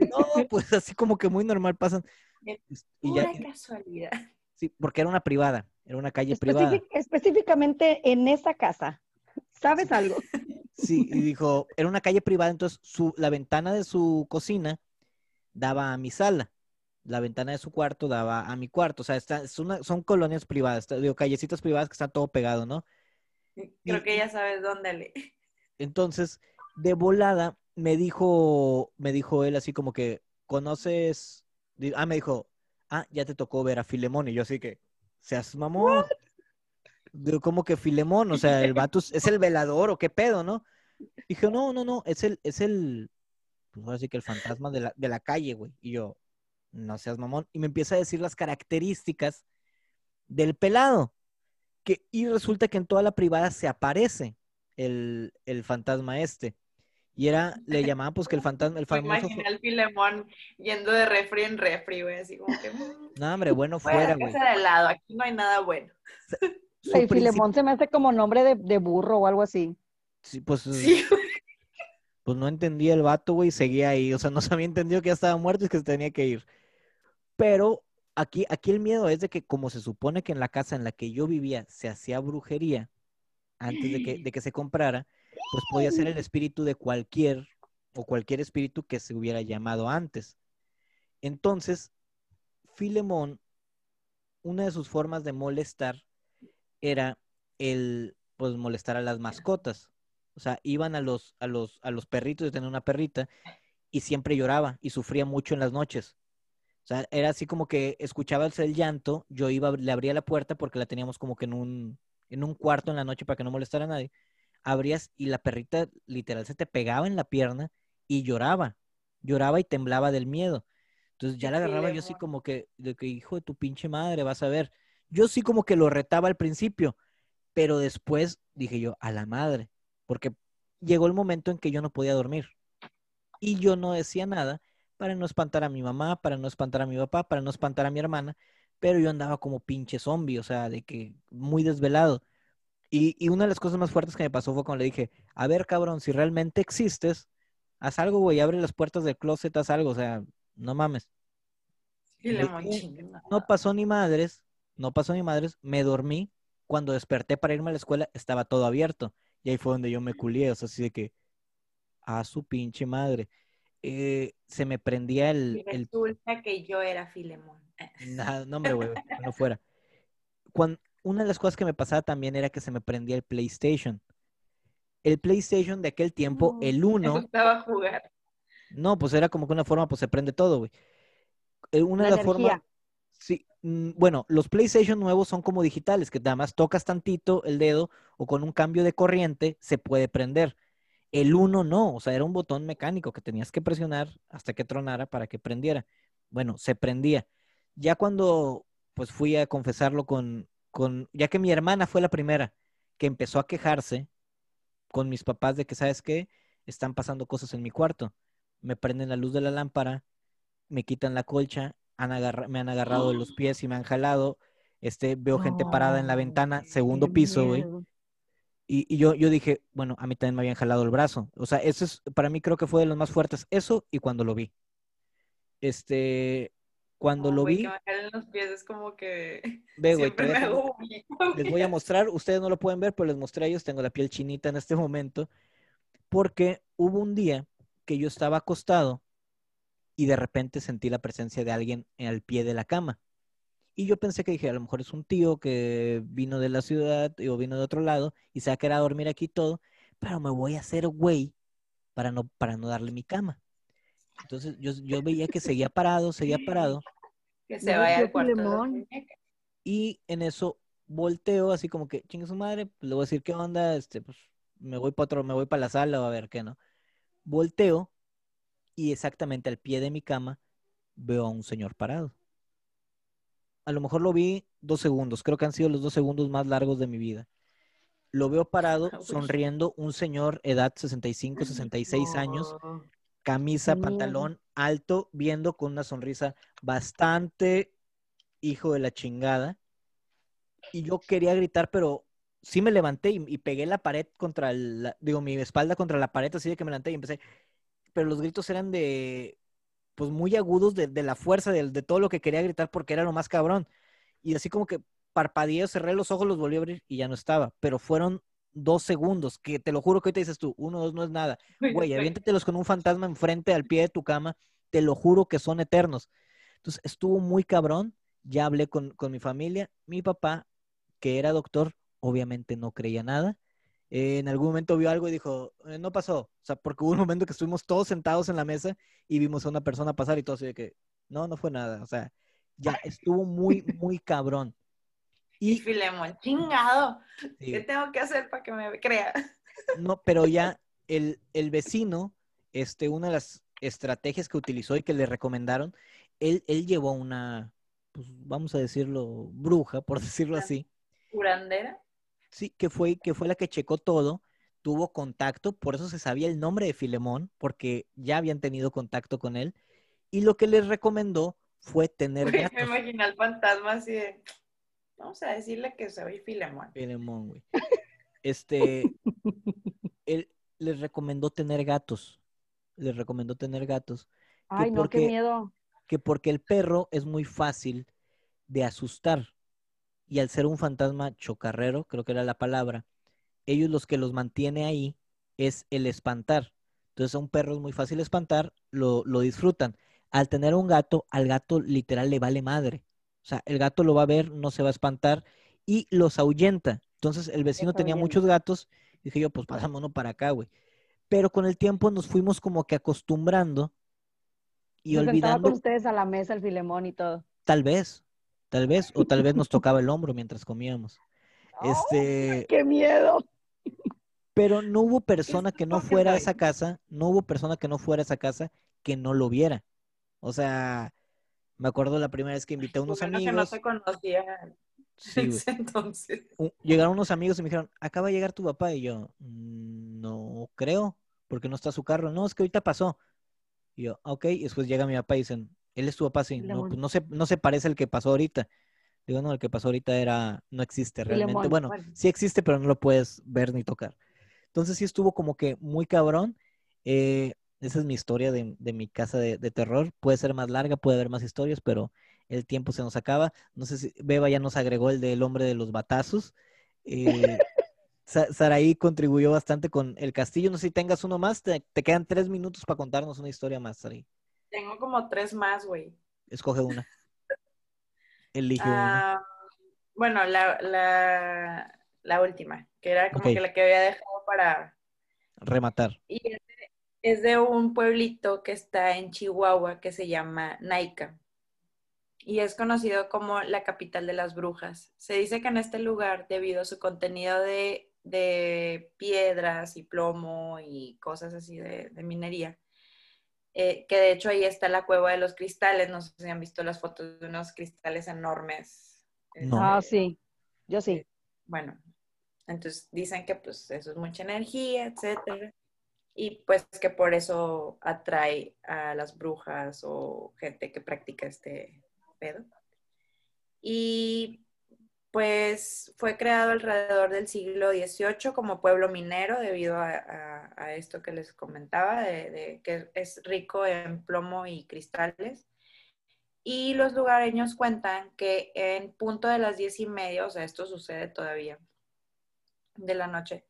No, pues así como que muy normal pasan. De Y ya, casualidad. sí, porque era una privada, era una calle privada. Específic- específicamente en esa casa. ¿Sabes algo? Sí, y dijo, era una calle privada, entonces su, la ventana de su cocina daba a mi sala, la ventana de su cuarto daba a mi cuarto, o sea, está, es una- son colonias privadas, está- digo, callecitas privadas que está todo pegado, ¿no? Creo Y- que ya sabes dónde le. Entonces, de volada, me dijo, me dijo él así como que, ¿conoces? Ah, me dijo, ah, ya te tocó ver a Filemón, y yo así que, seas mamón. ¿Cómo que Filemón? O sea, el vato es el velador o qué pedo, ¿no? Dije, no, no, no, es el, es el, pues ahora sí que el fantasma de la, de la calle, güey. Y yo, no seas mamón. Y me empieza a decir las características del pelado. Que, y resulta que en toda la privada se aparece el, el fantasma este. Y era, le llamaban pues que el fantasma, el famoso... imaginé al Filemón yendo de refri en refri, güey, así como que. No, hombre, bueno Fuera, güey. casa de al lado, aquí no hay nada bueno. Princip- Filemón se me hace como nombre de, de burro o algo así. sí, pues, Sí, pues no entendía el vato, güey, y seguía ahí. O sea, no se había entendido que ya estaba muerto y que se tenía que ir. Pero aquí, aquí el miedo es de que como se supone que en la casa en la que yo vivía se hacía brujería antes de que, de que se comprara, pues podía ser el espíritu de cualquier o cualquier espíritu que se hubiera llamado antes. Entonces, Filemón, una de sus formas de molestar era el, pues, molestar a las mascotas. O sea, iban a los, a los, a los perritos, yo tenía una perrita, y siempre lloraba y sufría mucho en las noches. O sea, era así como que escuchaba el llanto, yo iba, le abría la puerta porque la teníamos como que en un, en un cuarto en la noche para que no molestara a nadie. Abrías y la perrita literal se te pegaba en la pierna y lloraba, lloraba y temblaba del miedo. Entonces ya la agarraba yo así como que, de que hijo de tu pinche madre, vas a ver. Yo sí como que lo retaba al principio, pero después dije yo, a la madre, porque llegó el momento en que yo no podía dormir. Y yo no decía nada para no espantar a mi mamá, para no espantar a mi papá, para no espantar a mi hermana, pero yo andaba como pinche zombie, o sea, de que muy desvelado. Y, y una de las cosas más fuertes que me pasó fue cuando le dije, a ver, cabrón, si realmente existes, haz algo, güey, abre las puertas del closet, haz algo, o sea, no mames. no pasó ni madres, no pasó ni madres, me dormí. Cuando desperté para irme a la escuela, estaba todo abierto. Y ahí fue donde yo me culié, o sea, así de que, a su pinche madre. Eh, se me prendía el... el... Resulta que yo era Filemón. Nada, no, hombre, güey, no fuera. Cuando, una de las cosas que me pasaba también era que se me prendía el PlayStation. El PlayStation de aquel tiempo, el 1. Estaba a jugar. No, pues era como que una forma, pues se prende todo, güey. Eh, una de las formas. Sí, mm, bueno, los PlayStation nuevos son como digitales, que nada más tocas tantito el dedo o con un cambio de corriente se puede prender. El uno no, o sea, era un botón mecánico que tenías que presionar hasta que tronara para que prendiera. Bueno, se prendía. Ya cuando pues fui a confesarlo con, con, ya que mi hermana fue la primera que empezó a quejarse con mis papás de que, ¿sabes qué? Están pasando cosas en mi cuarto me prenden la luz de la lámpara, me quitan la colcha, me han agarrado de los pies y me han jalado. Este, veo gente parada en la ventana, segundo piso, güey. Y, yo, yo dije, bueno, a mí también me habían jalado el brazo. O sea, eso es, para mí creo que fue de los más fuertes. Eso y cuando lo vi. Este, cuando lo vi. Que los pies es como que. Ve, güey, les voy a mostrar. Ustedes no lo pueden ver, pero les mostré a ellos. Tengo la piel chinita en este momento. Porque hubo un día que yo estaba acostado y de repente sentí la presencia de alguien al pie de la cama. Y yo pensé que dije, a lo mejor es un tío que vino de la ciudad o vino de otro lado y se ha quedado a dormir aquí todo, pero me voy a hacer güey para no, para no darle mi cama. Entonces yo, yo veía que seguía parado, seguía parado. Que se vaya al cuarto. Y en eso volteo así como que, chingue su madre, pues, le voy a decir qué onda, este, pues me voy para otro, me voy para la sala o a ver qué, ¿no? Volteo y exactamente al pie de mi cama veo a un señor parado. A lo mejor lo vi dos segundos, creo que han sido los dos segundos más largos de mi vida. Lo veo parado, sonriendo, un señor, edad 65, 66 años, camisa, pantalón alto, viendo con una sonrisa bastante hijo de la chingada. Y yo quería gritar, pero sí me levanté y, pegué la pared contra la, digo, mi espalda contra la pared, así de que me levanté y empecé. Pero los gritos eran de, pues muy agudos de, la fuerza, de, de, todo lo que quería gritar porque era lo más cabrón. Y así como que parpadeé, cerré los ojos, los volví a abrir y ya no estaba. Pero fueron dos segundos, que te lo juro que hoy te dices tú, uno, dos no es nada. Güey, aviéntatelos con un fantasma enfrente al pie de tu cama, te lo juro que son eternos. Entonces estuvo muy cabrón, ya hablé con, con mi familia, mi papá, que era doctor, obviamente no creía nada. En algún momento vio algo y dijo, eh, no pasó. O sea, porque hubo un momento que estuvimos todos sentados en la mesa y vimos a una persona pasar y todo así de que, no, no fue nada. O sea, ya estuvo muy, muy cabrón. Y, Filemón, chingado. ¿Qué tengo que hacer para que me crea? No, pero ya el, el, vecino, este, una de las estrategias que utilizó y que le recomendaron, él, él llevó una, pues vamos a decirlo, bruja, por decirlo así. ¿Curandera? Sí, que fue, que fue la que checó todo, tuvo contacto, por eso se sabía el nombre de Filemón, porque ya habían tenido contacto con él, y lo que les recomendó fue tener gatos. Me imagino al fantasma así de, vamos a decirle que soy Filemón. Filemón, güey. Este, él les recomendó tener gatos, les recomendó tener gatos. Ay, no, qué miedo. Que porque el perro es muy fácil de asustar y al ser un fantasma chocarrero, creo que era la palabra, ellos los que los mantiene ahí es el espantar. Entonces a un perro es muy fácil espantar, lo, lo disfrutan. Al tener un gato, al gato literal le vale madre. O sea, el gato lo va a ver, no se va a espantar y los ahuyenta. Entonces el vecino tenía muchos gatos Dije yo, pues pasámonos para acá, güey. Pero con el tiempo nos fuimos como que acostumbrando y sentaba olvidando, con ustedes a la mesa el Filemón y todo. tal vez, tal vez, o tal vez nos tocaba el hombro mientras comíamos. Este, ¡Ay, ¡Qué miedo! pero no hubo persona que no fuera a esa casa, no hubo persona que no fuera a esa casa que no lo viera. O sea, me acuerdo la primera vez que invité a unos Bueno, que no amigos. se Sí, entonces. u- llegaron unos amigos y me dijeron, acaba de llegar tu papá. Y yo, "Mm, no creo, porque no está su carro. No, es que ahorita pasó. Y yo, "Ah, ok. Y después llega mi papá y dicen, él es tu papá, sí. No, pues no se, no se parece al que pasó ahorita. Digo, no, el que pasó ahorita era, no existe realmente. Bueno, bueno. sí existe, pero no lo puedes ver ni tocar. Entonces sí estuvo como que muy cabrón. Eh, esa es mi historia de, de mi casa de, de terror. Puede ser más larga, puede haber más historias, pero el tiempo se nos acaba. No sé si Beba ya nos agregó el del hombre de los batazos. Eh, Sa- Saraí contribuyó bastante con el castillo. No sé si tengas uno más. Te, te quedan tres minutos para contarnos una historia más, Saraí. Tengo como tres más, güey. Escoge una. Elige una. Ah, bueno, la, la, la última, que era como que la que había dejado para... Rematar. Y es de, es de un pueblito que está en Chihuahua que se llama Naica. Y es conocido como la capital de las brujas. Se dice que en este lugar, debido a su contenido de, de piedras y plomo y cosas así de, de minería, eh, que de hecho ahí está la cueva de los cristales. No sé si han visto las fotos de unos cristales enormes. No. Este, Ah, sí. Yo sí. bueno, entonces dicen que pues eso es mucha energía, etcétera. Y pues que por eso atrae a las brujas o gente que practica este pedo. Y pues fue creado alrededor del siglo XVIII como pueblo minero debido a, esto que les comentaba, de, que es rico en plomo y cristales. Y los lugareños cuentan que en punto de las diez y media, o sea, esto sucede todavía, de la noche,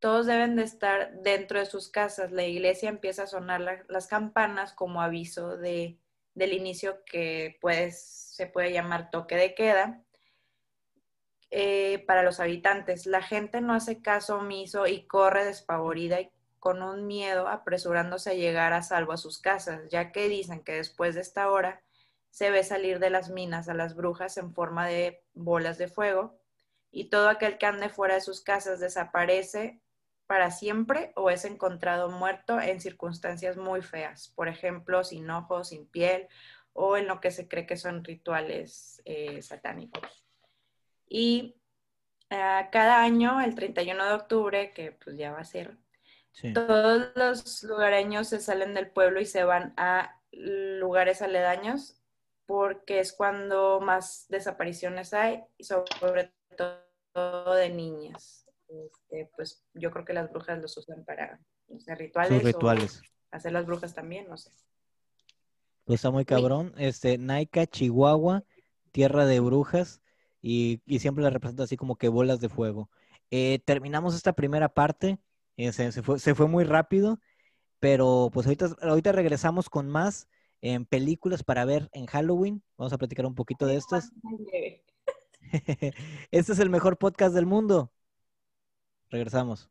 todos deben de estar dentro de sus casas. La iglesia empieza a sonar la- las campanas como aviso de, del inicio que pues, se puede llamar toque de queda eh, para los habitantes. La gente no hace caso omiso y corre despavorida y con un miedo apresurándose a llegar a salvo a sus casas, ya que dicen que después de esta hora se ve salir de las minas a las brujas en forma de bolas de fuego y todo aquel que ande fuera de sus casas desaparece para siempre o es encontrado muerto en circunstancias muy feas, por ejemplo, sin ojos, sin piel o en lo que se cree que son rituales eh, satánicos. Y eh, cada año, el 31 de octubre, que pues ya va a ser, Sí. todos los lugareños se salen del pueblo y se van a lugares aledaños porque es cuando más desapariciones hay y sobre todo de niñas. Este, pues yo creo que las brujas los usan para no sé, rituales, Sus rituales. o hacer las brujas también, no sé. Pues está muy cabrón. Este, Naica, Chihuahua, tierra de brujas, y, y siempre la representa así como que bolas de fuego. Eh, terminamos esta primera parte, eh, se, se fue, se fue muy rápido, pero pues ahorita, ahorita regresamos con más en películas para ver en Halloween. Vamos a platicar un poquito de estas. Este es el mejor podcast del mundo. Regresamos.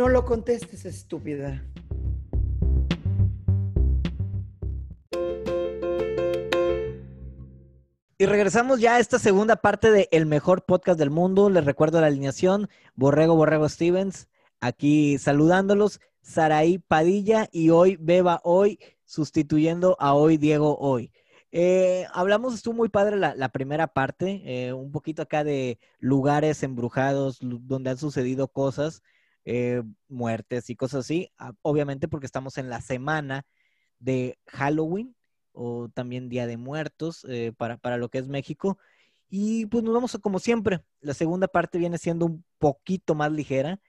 No lo contestes, estúpida. Y regresamos ya a esta segunda parte de El mejor podcast del mundo. Les recuerdo la alineación, Borrego, Borrego Stevens, aquí saludándolos, Saraí Padilla y hoy Beba Hoy, sustituyendo a hoy Diego Hoy. Eh, hablamos, estuvo muy padre la, primera parte, eh, un poquito acá de lugares embrujados donde han sucedido cosas, eh, muertes y cosas así, ah, obviamente porque estamos en la semana de Halloween o también Día de Muertos eh, para, para lo que es México. Y pues nos vamos a, como siempre, la segunda parte viene siendo un poquito más ligera.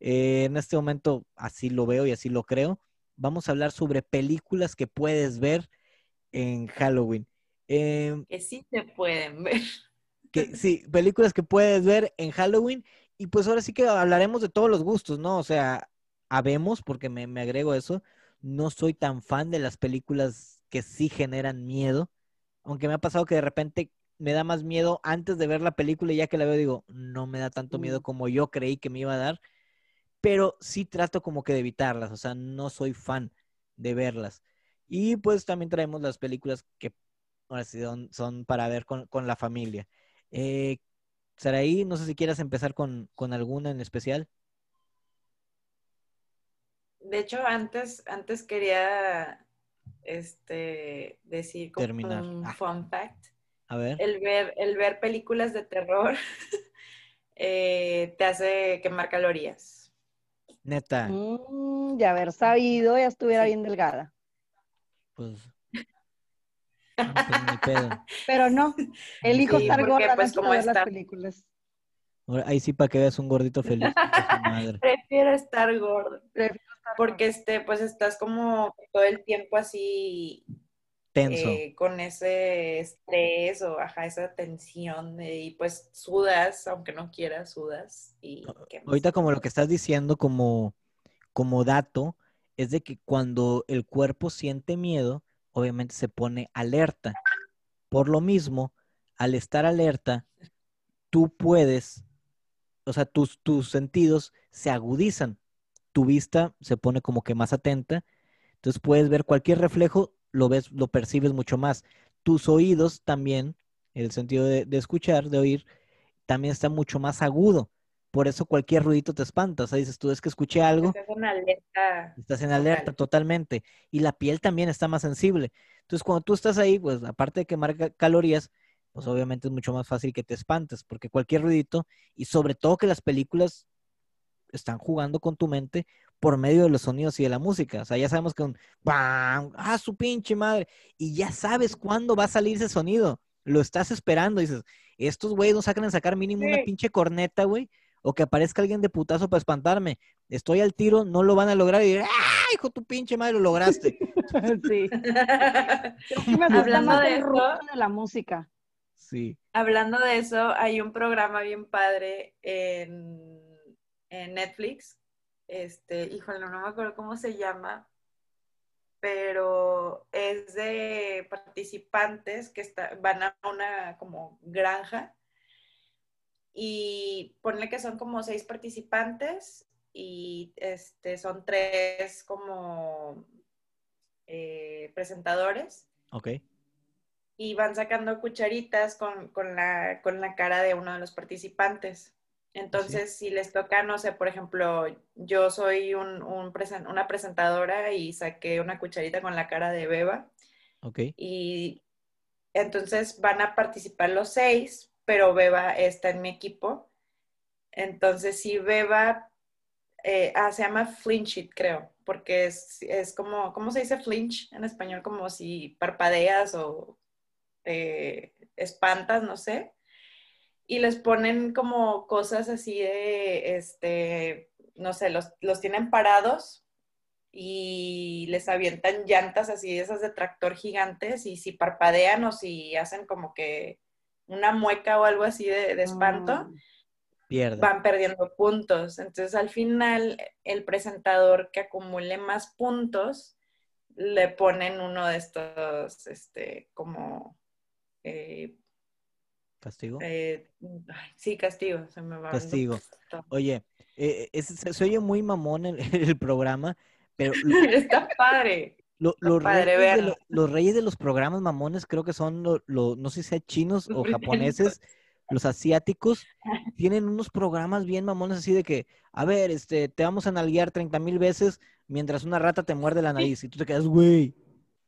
Eh, en este momento así lo veo y así lo creo. Vamos a hablar sobre películas que puedes ver en Halloween. Eh, Que sí se pueden ver. que, sí, películas que puedes ver en Halloween. Y pues ahora sí que hablaremos de todos los gustos, ¿no? O sea, habemos, porque me, me agrego eso, no soy tan fan de las películas que sí generan miedo. Aunque me ha pasado que de repente me da más miedo antes de ver la película y ya que la veo digo, no me da tanto miedo como yo creí que me iba a dar. Pero sí trato como que de evitarlas. O sea, no soy fan de verlas. Y pues también traemos las películas que ahora sí son, son para ver con, con la familia. Eh, Saraí, no sé si quieras empezar con, con alguna en especial. De hecho, antes, antes quería este, decir como Terminar. un Ah. fun fact. A ver. El ver, el ver películas de terror eh, te hace quemar calorías. Neta, Mm, de haber sabido, ya estuviera Sí. bien delgada. pues. No, pues, ni pedo. Pero no, elijo Sí, estar porque, gorda, pues, como ver las películas. Ahí sí, para que veas un gordito feliz. madre. Prefiero estar gordo. Prefiero estar Porque este, pues estás como todo el tiempo así Tenso. eh, con ese estrés o ajá, esa tensión eh, y pues sudas, aunque no quieras, sudas y quemas. Ahorita como lo que estás diciendo como, como dato es de que cuando el cuerpo siente miedo, obviamente se pone alerta. Por lo mismo, al estar alerta, tú puedes, o sea, tus, tus sentidos se agudizan. Tu vista se pone como que más atenta. Entonces puedes ver cualquier reflejo, lo ves, lo percibes mucho más. Tus oídos también, el sentido de, de escuchar, de oír, también está mucho más agudo. Por eso cualquier ruidito te espanta. O sea, dices tú, es que escuché algo, Estás en alerta. estás en total. alerta totalmente. Y la piel también está más sensible. Entonces, cuando tú estás ahí, pues aparte de quemar ca- calorías, pues obviamente es mucho más fácil que te espantes, porque cualquier ruidito, y sobre todo que las películas están jugando con tu mente por medio de los sonidos y de la música. O sea, ya sabemos que un ¡pam! ¡Ah, su pinche madre! Y ya sabes cuándo va a salir ese sonido. Lo estás esperando. Dices, estos güeyes no sacan en sacar mínimo una pinche corneta, güey. O que aparezca alguien de putazo para espantarme. Estoy al tiro, no lo van a lograr. Y ¡ah, hijo tu pinche madre! Lo lograste. Sí. Me Hablando de eso- de la música. Sí. Hablando de eso, hay un programa bien padre en, en Netflix. Este, híjole, no me acuerdo cómo se llama, pero es de participantes que está- van a una como granja y ponle que son como seis participantes y este, son tres como eh, presentadores Ok. y van sacando cucharitas con, con la, con la cara de uno de los participantes. Entonces, si les toca, no sé, por ejemplo, yo soy un, un presen- una presentadora y saqué una cucharita con la cara de Beba Ok. y entonces van a participar los seis, pero Beba está en mi equipo. Entonces, si Beba, eh, ah, se llama flinch it, creo, porque es, es como, ¿cómo se dice flinch en español? Como si parpadeas o te espantas, no sé. Y les ponen como cosas así de, este, no sé, los, los tienen parados y les avientan llantas así esas de tractor gigantes y si parpadean o si hacen como que una mueca o algo así de, de espanto, Mm. Pierde. van perdiendo puntos. Entonces al final el presentador que acumule más puntos le ponen uno de estos, este, como, eh, Castigo. eh, sí, castigo, se me va. Castigo. Oye, eh, es- se, se oye muy mamón el, el programa, pero Está padre. Lo- los, reyes de lo- los reyes de los programas mamones creo que son, lo- no sé si chinos o japoneses, los asiáticos, tienen unos programas bien mamones así de que, a ver, este, te vamos a nalguear 30 mil veces mientras una rata te muerde la nariz y tú te quedas, güey,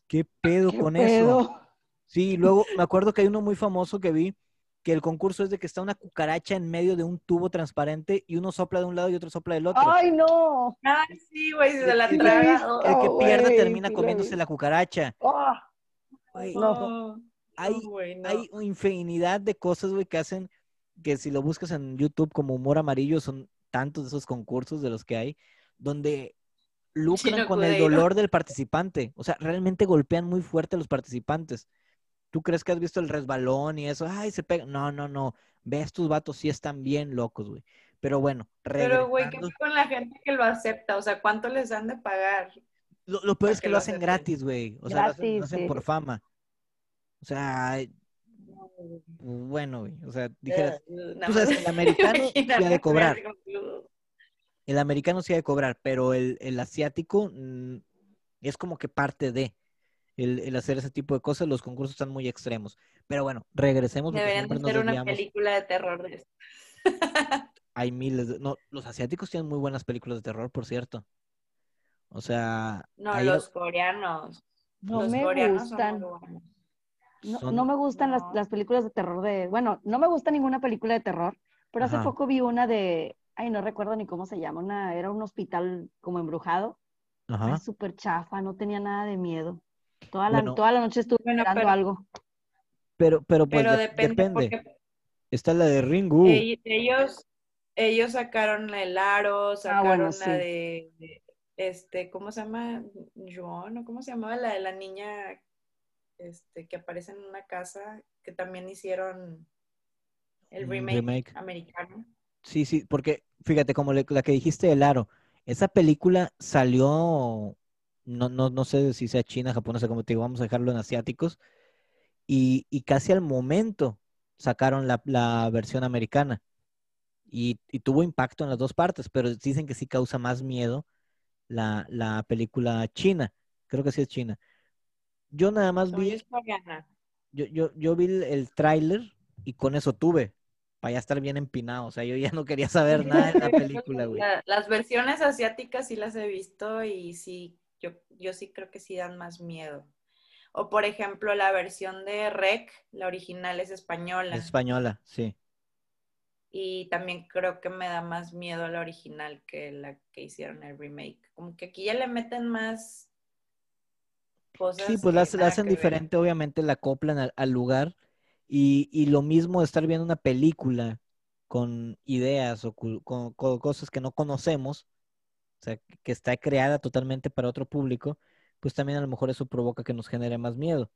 ¿qué pedo ¿Qué con eso? pedo? Sí, luego me acuerdo que hay uno muy famoso que vi, que el concurso es de que está una cucaracha en medio de un tubo transparente y uno sopla de un lado y otro sopla del otro. ¡Ay, no! Ay, sí, güey, se la traga. El que Oh, pierda güey, termina sí comiéndose la cucaracha. Güey, No. hay, güey, no. hay infinidad de cosas, güey, que hacen que si lo buscas en YouTube como humor amarillo, son tantos de esos concursos de los que hay, donde lucran Chino con el dolor del participante. O sea, realmente golpean muy fuerte a los participantes. ¿Tú crees que has visto el resbalón y eso? Ay, se pega. No, no, no. Ve, estos vatos sí están bien locos, güey. Pero bueno, Pero, güey, ¿qué regresando. pasa con la gente que lo acepta? O sea, ¿cuánto les dan de pagar? Lo, lo peor ¿Para es que lo hacen acepten? gratis, güey. O sea, lo hacen, lo Gratis, hacen sí. por fama. O sea, bueno, güey. O sea, dijeras, Nada tú sabes el americano sí ha de cobrar. el americano sí ha de cobrar, pero el, el asiático mm, es como que parte de el, el hacer ese tipo de cosas. Los concursos están muy extremos. Pero bueno, regresemos Deberían hacer una desviamos. película de terror de esto. Hay miles de... No, los asiáticos tienen muy buenas películas de terror, por cierto. O sea, No, hay- los coreanos. No los me coreanos gustan. son. No, son- no me gustan las, No. las películas de terror de... Bueno, no me gusta ninguna película de terror, pero hace Ajá. poco vi una de... Ay, no recuerdo ni cómo se llama. Una, era un hospital como embrujado. Ajá. Súper chafa, no tenía nada de miedo. Toda la, Bueno. toda la noche estuve Bueno, esperando pero- algo. Pero, pero pues Pero de- depende, depende. porque Está la de Ringu. ell- ellos, ellos sacaron el aro, sacaron Ah, bueno, la sí. de, de- este, ¿cómo se llama? Joan, ¿o cómo se llamaba? La de la niña este, que aparece en una casa, que también hicieron el Un remake, remake. americano. Sí, sí, porque fíjate, como le- la que dijiste el aro, esa película salió, no, no, no sé si sea china, japonesa, como te digo, vamos a dejarlo en asiáticos, y, y casi al momento sacaron la, la versión americana. Y, y tuvo impacto en las dos partes, pero dicen que sí causa más miedo la, la película china. Creo que sí es china. Yo nada más vi, es yo, yo, yo vi el, el tráiler y con eso tuve, para ya estar bien empinado. O sea, yo ya no quería saber nada de la película, güey. La- las versiones asiáticas sí las he visto y sí, yo, yo sí creo que sí dan más miedo. O por ejemplo, la versión de Rec, la original es española. Es española, sí. Y también creo que me da más miedo la original que la que hicieron el remake. Como que aquí ya le meten más cosas. Sí, pues la, hacen ver. diferente, obviamente la acoplan al, al lugar. Y, y lo mismo estar viendo una película con ideas o con cosas que no conocemos, o sea, que está creada totalmente para otro público, pues también a lo mejor eso provoca que nos genere más miedo.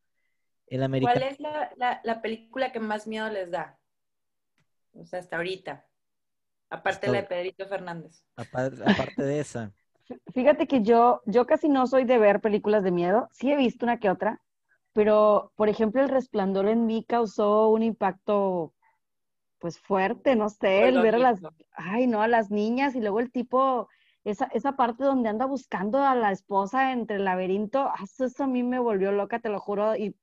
El ¿Cuál es la, la- la película que más miedo les da? O sea, hasta ahorita. Aparte Hasta la de Pedrito Fernández. aparte, aparte de esa, Fíjate que yo, yo casi no soy de ver películas de miedo. Sí he visto una que otra, pero por ejemplo, El Resplandor en mí causó un impacto, pues fuerte, no sé, el ver a las, ay, no, a las niñas y luego el tipo, esa, esa parte donde anda buscando a la esposa entre el laberinto, ah, eso, eso a mí me volvió loca, te lo juro, y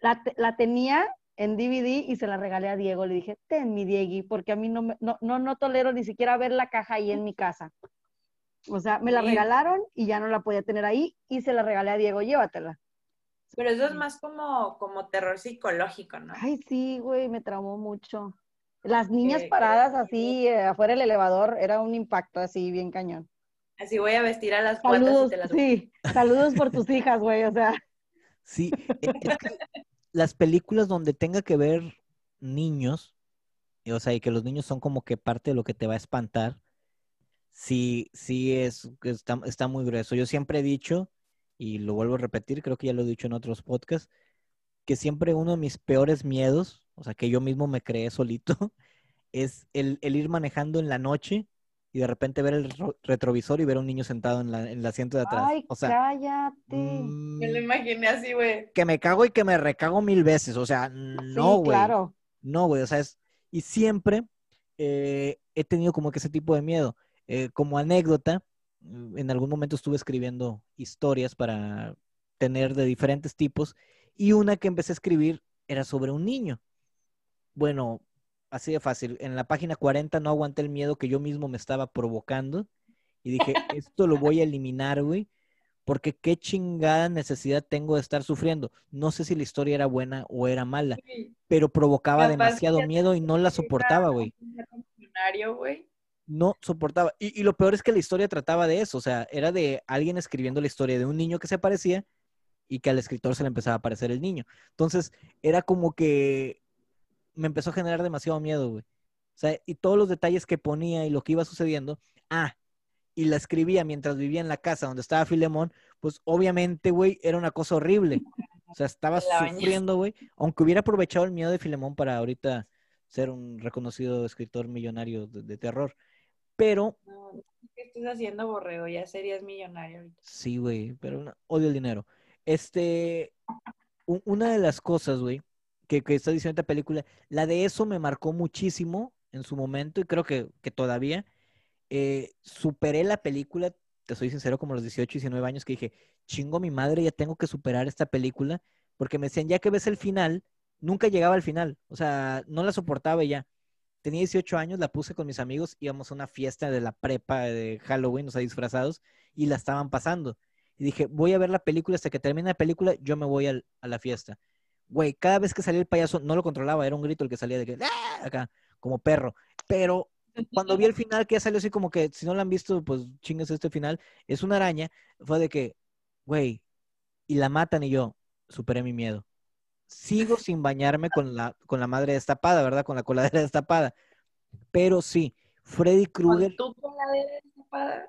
la, la tenía en DVD y se la regalé a Diego, le dije, ten mi Diegui, porque a mí no, me- no, no, no tolero ni siquiera ver la caja ahí en mi casa. O sea, me la Sí. regalaron y ya no la podía tener ahí y se la regalé a Diego, llévatela. Pero eso es más como, como terror psicológico, ¿no? Ay, sí, güey, me traumó mucho. Las niñas paradas así eh, afuera del elevador era un impacto así bien cañón. Así voy a vestir a las Saludos, y te las sí, saludos por tus hijas, güey, o sea, Sí, e- es que las películas donde tenga que ver niños, y, o sea, y que los niños son como que parte de lo que te va a espantar, sí, sí es, que está, está muy grueso. Yo siempre he dicho, y lo vuelvo a repetir, creo que ya lo he dicho en otros podcasts, que siempre uno de mis peores miedos, o sea, que yo mismo me creé solito, es el, el ir manejando en la noche y de repente ver el ro- retrovisor y ver a un niño sentado en, la, en el asiento de atrás. ay, o sea, cállate. mm, Me lo imaginé así, güey. que me cago y que me recago mil veces. O sea, no, sí, güey. claro. No, güey. O sea, es. Y siempre eh, he tenido como que ese tipo de miedo. Eh, como anécdota, mm, en algún momento estuve escribiendo historias para tener de diferentes tipos. Y una que empecé a escribir era sobre un niño. Bueno, así de fácil. En la página 40 no aguanté el miedo que yo mismo me estaba provocando. Y dije, esto lo voy a eliminar, güey. Porque qué chingada necesidad tengo de estar sufriendo. No sé si la historia era buena o era mala, pero provocaba Capaz demasiado miedo y no la soportaba, güey. No soportaba. Y, y lo peor es que la historia trataba de eso. O sea, era de alguien escribiendo la historia de un niño que se parecía y que al escritor se le empezaba a parecer el niño. Entonces, era como que me empezó a generar demasiado miedo, güey. O sea, y todos los detalles que ponía y lo que iba sucediendo. Ah, y la escribía mientras vivía en la casa donde estaba Filemón, pues obviamente, güey, era una cosa horrible. O sea, estaba la sufriendo, güey. Aunque hubiera aprovechado el miedo de Filemón para ahorita ser un reconocido escritor millonario de, de terror. Pero No, es que estás haciendo, borrego, ya serías millonario ahorita. Sí, güey, pero no- odio el dinero. Este, una de las cosas, güey, que, que diciendo esta película, la de eso me marcó muchísimo en su momento y creo que, que todavía eh, superé la película, te soy sincero, como los 18, 19 años que dije, chingo mi madre, ya tengo que superar esta película, porque me decían, ya que ves el final, nunca llegaba al final, o sea, no la soportaba ya. Tenía 18 años, la puse con mis amigos, íbamos a una fiesta de la prepa de Halloween, o sea, disfrazados, y la estaban pasando. Y dije, voy a ver la película hasta que termine la película, yo me voy a la fiesta. Güey, cada vez que salía el payaso, no lo controlaba, era un grito el que salía de que, "¡Ah!", acá, como perro. Pero cuando vi el final, que ya salió así como que, si no lo han visto, pues chingas este final, es una araña, fue de que, güey, y la matan y yo, superé mi miedo. Sigo sin bañarme con la, con la madre destapada, ¿verdad? Con la coladera destapada. Pero sí, Freddy Krueger, Con tu coladera destapada.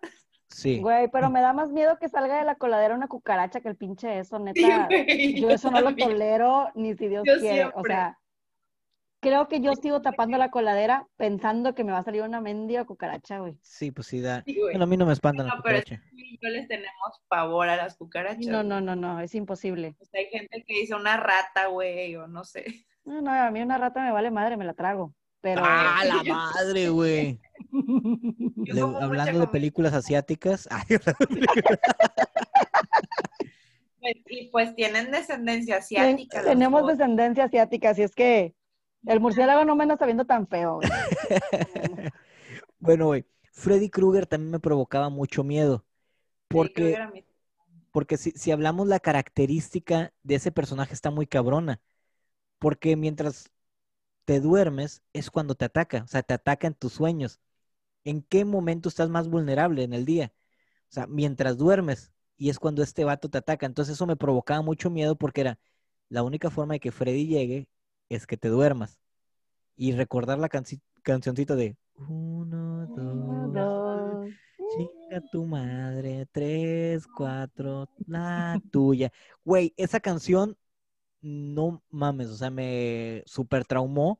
Sí. Güey, pero me da más miedo que salga de la coladera una cucaracha que el pinche eso, Sí, neta. güey, Yo eso no lo tolero ni si Dios Yo quiere. O sea, creo que yo sigo tapando la coladera pensando que me va a salir una mendiga cucaracha, güey. Sí, pues sí da. Sí, güey. Bueno, a mí no me espantan No, pero es cucaracha. que yo les tenemos pavor a las cucarachas. No, no, no, no, es imposible. O sea, hay gente que dice una rata, güey, o no sé. No, no, a mí una rata me vale madre, me la trago. Pero ¡Ah, la madre, güey! Hablando de películas asiáticas. Ay, Pues, Y pues tienen descendencia asiática. tenemos dos. descendencia asiática, así es que el murciélago no me anda sabiendo tan feo. güey. bueno, güey, Freddy Krueger también me provocaba mucho miedo. Porque, porque si, si hablamos la característica de ese personaje está muy cabrona. Porque mientras te duermes es cuando te ataca. O sea, te ataca en tus sueños. ¿En qué momento estás más vulnerable en el día? O sea, mientras duermes. Y es cuando este vato te ataca. Entonces eso me provocaba mucho miedo porque era la única forma de que Freddy llegue es que te duermas. Y recordar la canci- cancioncita de uno, Uno, dos, dos. Chinga tu madre, tres, cuatro, la tuya. Güey, esa canción, no mames, o sea, me super traumó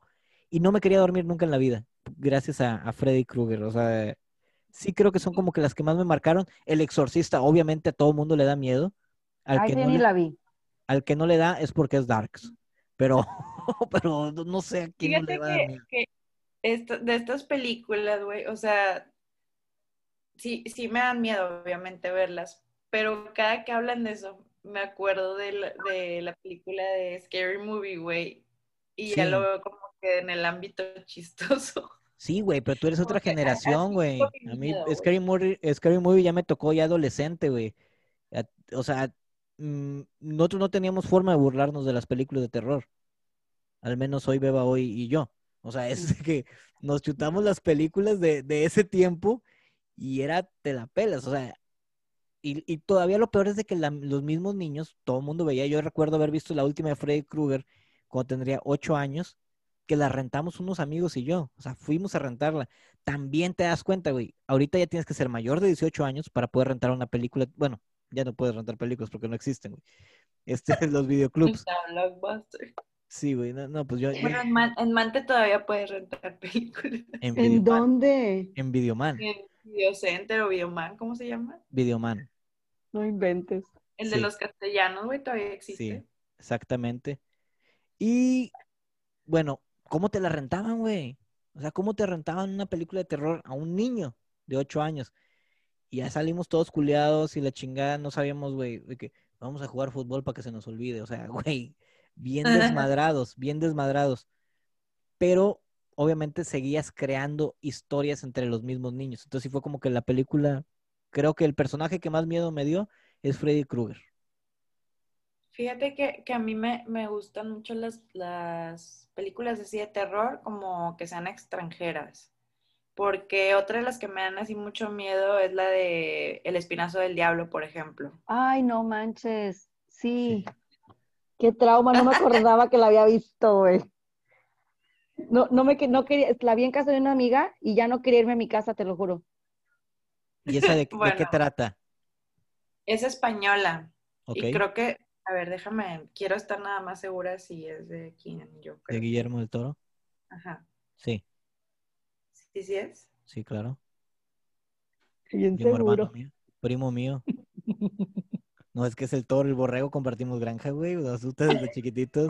y no me quería dormir nunca en la vida, gracias a, a Freddy Krueger. O sea, sí creo que son como que las que más me marcaron. El exorcista, obviamente a todo mundo le da miedo. Al Ay, que, no ni le, la vi. al que no le da es porque es Darks. Pero, pero no- sé a quién no le va a dar que, miedo. que de estas películas, güey, o sea, sí, sí me dan miedo, obviamente, verlas, pero cada que hablan de eso, me acuerdo de la, de la película de Scary Movie, güey, y ya lo veo como que en el ámbito chistoso. Sí, güey, pero tú eres otra que a- generación, güey. A mí miedo. Scary Movie, Scary Movie ya me tocó ya adolescente, güey. O sea, mm, nosotros no teníamos forma de burlarnos de las películas de terror. Al menos hoy Beba hoy y yo. O sea, es que nos chutamos las películas de, de ese tiempo y era te la pelas. O sea, y, y todavía lo peor es de que la- los mismos niños, todo el mundo veía. Yo recuerdo haber visto la última de Freddy Krueger cuando tendría ocho años, que la rentamos unos amigos y yo. O sea, fuimos a rentarla. También te das cuenta, güey. Ahorita ya tienes que ser mayor de 18 años para poder rentar una película. Bueno, ya no puedes rentar películas porque no existen, güey. Este, los videoclubs. Sí, güey. No, no, pues yo, Bueno, en, Man- en Mante todavía puedes rentar películas. en, ¿En dónde? en Videoman. En Videocenter o Videoman, ¿cómo se llama? Videoman. No inventes. El de Sí. los castellanos, güey, todavía Sí, existe. exactamente. Y bueno, ¿cómo te la rentaban, güey? O sea, ¿cómo te rentaban una película de terror a un niño de 8 años? Y ya salimos todos culiados y la chingada, no sabíamos, güey, de que vamos a jugar fútbol para que se nos olvide. O sea, güey, bien desmadrados, bien desmadrados. Pero obviamente seguías creando historias entre los mismos niños. Entonces sí fue como que la película, creo que el personaje que más miedo me dio es Freddy Krueger. Fíjate que, que a mí me, me gustan mucho las, las películas así de terror, como que sean extranjeras. Porque otra de las que me dan así mucho miedo es la de El Espinazo del Diablo, por ejemplo. Ay, no manches. Sí. Qué trauma, no me acordaba que la había visto, güey. No, no me que- no quería, la vi en casa de una amiga y ya no quería irme a mi casa, te lo juro. ¿Y esa de, de qué trata? Es española. ¿Ok? Y creo que, a ver, déjame, quiero estar nada más segura si es de quién, yo ¿De creo. Guillermo del Toro? Ajá. Sí, Sí, sí es. sí, claro. Bien Primo hermano mío. Primo mío. No, es que es el toro el borrego, compartimos granja, güey. Los ustedes desde chiquititos.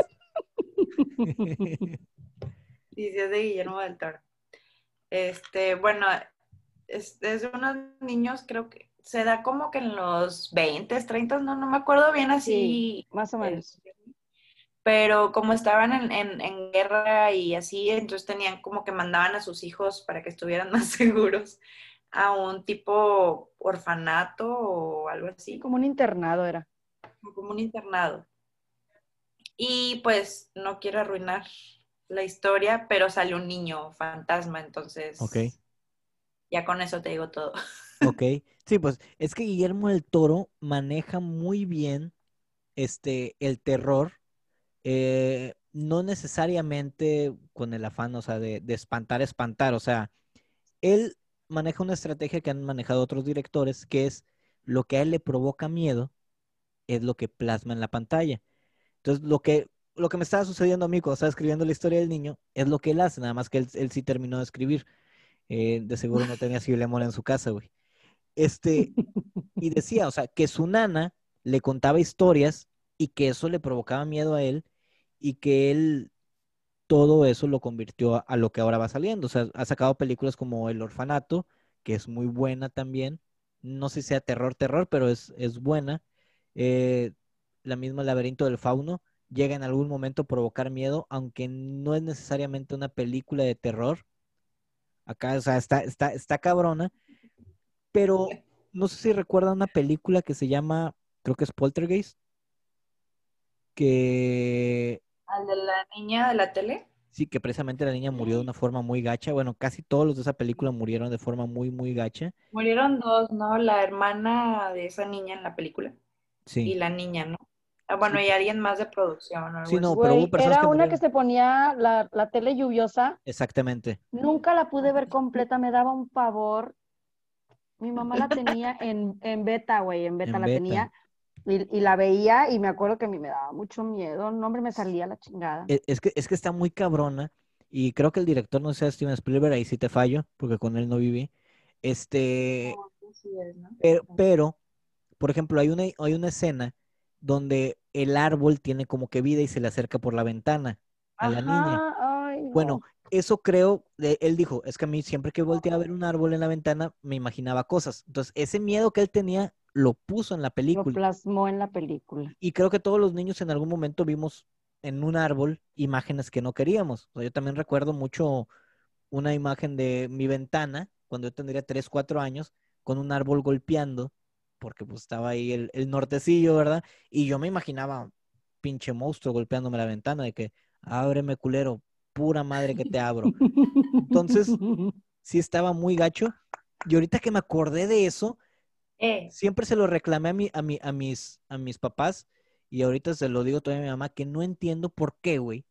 Y si es de Guillermo del Toro. Este, bueno, es, es de unos niños, creo que se da como que en los 20, 30, no, no me acuerdo bien así. Más o menos. este, pero como estaban en, en- en guerra y así, entonces tenían como que mandaban a sus hijos para que estuvieran más seguros a un tipo orfanato o algo así Sí, como un internado era. como un internado. Y pues no quiero arruinar la historia, pero sale un niño fantasma, entonces Ok. ya con eso te digo todo. Ok. Sí, pues es que Guillermo del Toro maneja muy bien este el terror. eh, no necesariamente con el afán, o sea, de, de espantar, espantar. O sea, él maneja una estrategia que han manejado otros directores, que es lo que a él le provoca miedo, es lo que plasma en la pantalla. Entonces, lo que, lo que me estaba sucediendo a mí cuando estaba escribiendo la historia del niño, es lo que él hace, nada más que él, él sí terminó de escribir. Eh, de seguro no tenía Lemon en su casa, güey. Este, y decía, o sea, que su nana le contaba historias y que eso le provocaba miedo a él y que él todo eso lo convirtió a, a lo que ahora va saliendo. O sea, ha sacado películas como El Orfanato, que es muy buena también. No sé si sea terror, terror, pero es, es buena. Eh, la misma Laberinto del Fauno llega en algún momento a provocar miedo, aunque no es necesariamente una película de terror. Acá, o sea, está, está, está cabrona. Pero no sé si recuerdan una película que se llama, creo que es Poltergeist, que ¿Al de la niña de la tele? sí, que precisamente la niña murió de una forma muy gacha. Bueno, casi todos los de esa película murieron de forma muy, muy gacha. Murieron dos, ¿no? La hermana de esa niña en la película y Sí, la niña, ¿no? Ah, bueno, y alguien más de producción. o algo Sí, no, pero hubo personas era que una que se ponía la, la tele lluviosa. exactamente. Nunca la pude ver completa, me daba un pavor. Mi mamá la tenía en, en beta, güey, en beta En la beta. tenía. Y, y la veía y me acuerdo que a mí me daba mucho miedo. No, hombre, me salía la chingada. E- Es que, es que está muy cabrona y creo que el director no sea Steven Spielberg, ahí sí te fallo, porque con él no viví. Este, Sí es, ¿no? pero, pero, por ejemplo, hay una, hay una escena donde el árbol tiene como que vida y se le acerca por la ventana a la niña. Ajá, ay, no. Bueno, eso creo, de- él dijo, es que a mí siempre que volteé a ver un árbol en la ventana me imaginaba cosas. Entonces, ese miedo que él tenía lo puso en la lo película. plasmó en la película. Y creo que todos los niños en algún momento vimos en un árbol imágenes que no queríamos. O sea, yo también recuerdo mucho una imagen de mi ventana cuando yo tendría 3, 4 años con un árbol golpeando, porque pues estaba ahí el, el nortecillo, ¿verdad? Y yo me imaginaba pinche monstruo golpeándome la ventana de que ábreme culero, pura madre que te abro. Entonces, sí estaba muy gacho. Y ahorita que me acordé de eso, Eh, siempre se lo reclamé a, mi, a, mi, a, mis, a mis papás y ahorita se lo digo todavía a mi mamá que no entiendo por qué, güey,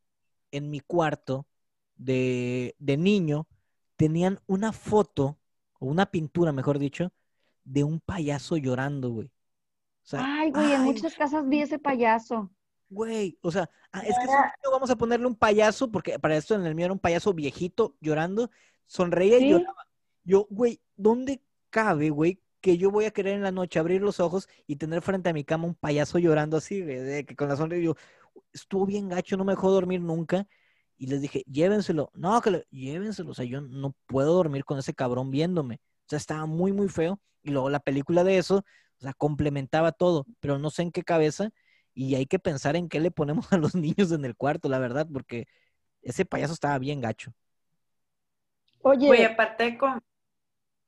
en mi cuarto de, de niño tenían una foto, o una pintura, mejor dicho, de un payaso llorando, güey. O sea, Ay, güey, en muchas casas vi ese payaso. Güey, o sea, ah, es que niño, vamos a ponerle un payaso, porque para esto en el mío era un payaso viejito llorando, sonreía y lloraba. Yo, güey, ¿dónde cabe, güey, que yo voy a querer en la noche abrir los ojos y tener frente a mi cama un payaso llorando así, güey, de que con la sonrisa yo, estuvo bien gacho, no me dejó dormir nunca. Y les dije, llévenselo. No, que llévenselo. O sea, yo no puedo dormir con ese cabrón viéndome. O sea, estaba muy, muy feo. Y luego la película de eso, o sea, complementaba todo, pero no sé en qué cabeza. Y hay que pensar en qué le ponemos a los niños en el cuarto, la verdad, porque ese payaso estaba bien gacho. Oye, Güey, aparte con,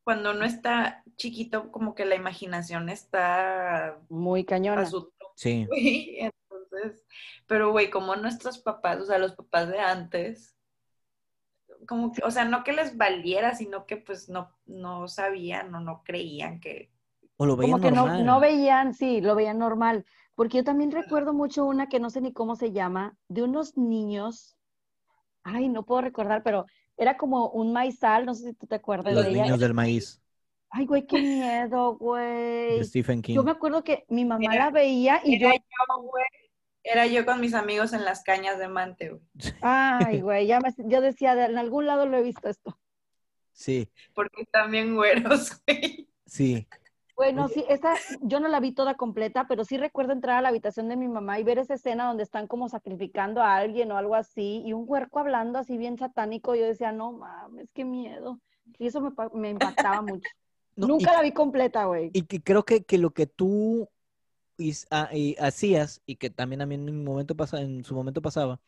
cuando uno está chiquito, como que la imaginación está muy cañona. a su Sí. güey. Entonces, pero güey, como nuestros papás, o sea, los papás de antes, como que, o sea, no que les valiera, sino que pues no, no sabían o no creían que, O lo veían Como que no, normal. no veían, sí, lo veían normal. Porque yo también recuerdo mucho una que no sé ni cómo se llama, de unos niños, ay, no puedo recordar, pero era como un maizal, no sé si tú te acuerdas Los de ella. niños del maíz, Ay, güey, qué miedo, güey. de Stephen King. Yo me acuerdo que mi mamá Era- la veía y yo, era yo, güey, era yo con mis amigos en las cañas de Mante, güey, ay, güey, ya me, yo decía, de- en algún lado lo he visto esto. Sí. porque están bien güeros, güey. Sí. Bueno, sí, esa yo no la vi toda completa, pero sí recuerdo entrar a la habitación de mi mamá y ver esa escena donde están como sacrificando a alguien o algo así, y un huerco hablando así bien satánico. Yo decía, no mames, qué miedo. Y eso me, me impactaba mucho. No, Nunca y- la vi completa, güey. Y que creo que, que lo que tú ah, y hacías, y que también a mí en, mi momento pasa, en su momento pasaba,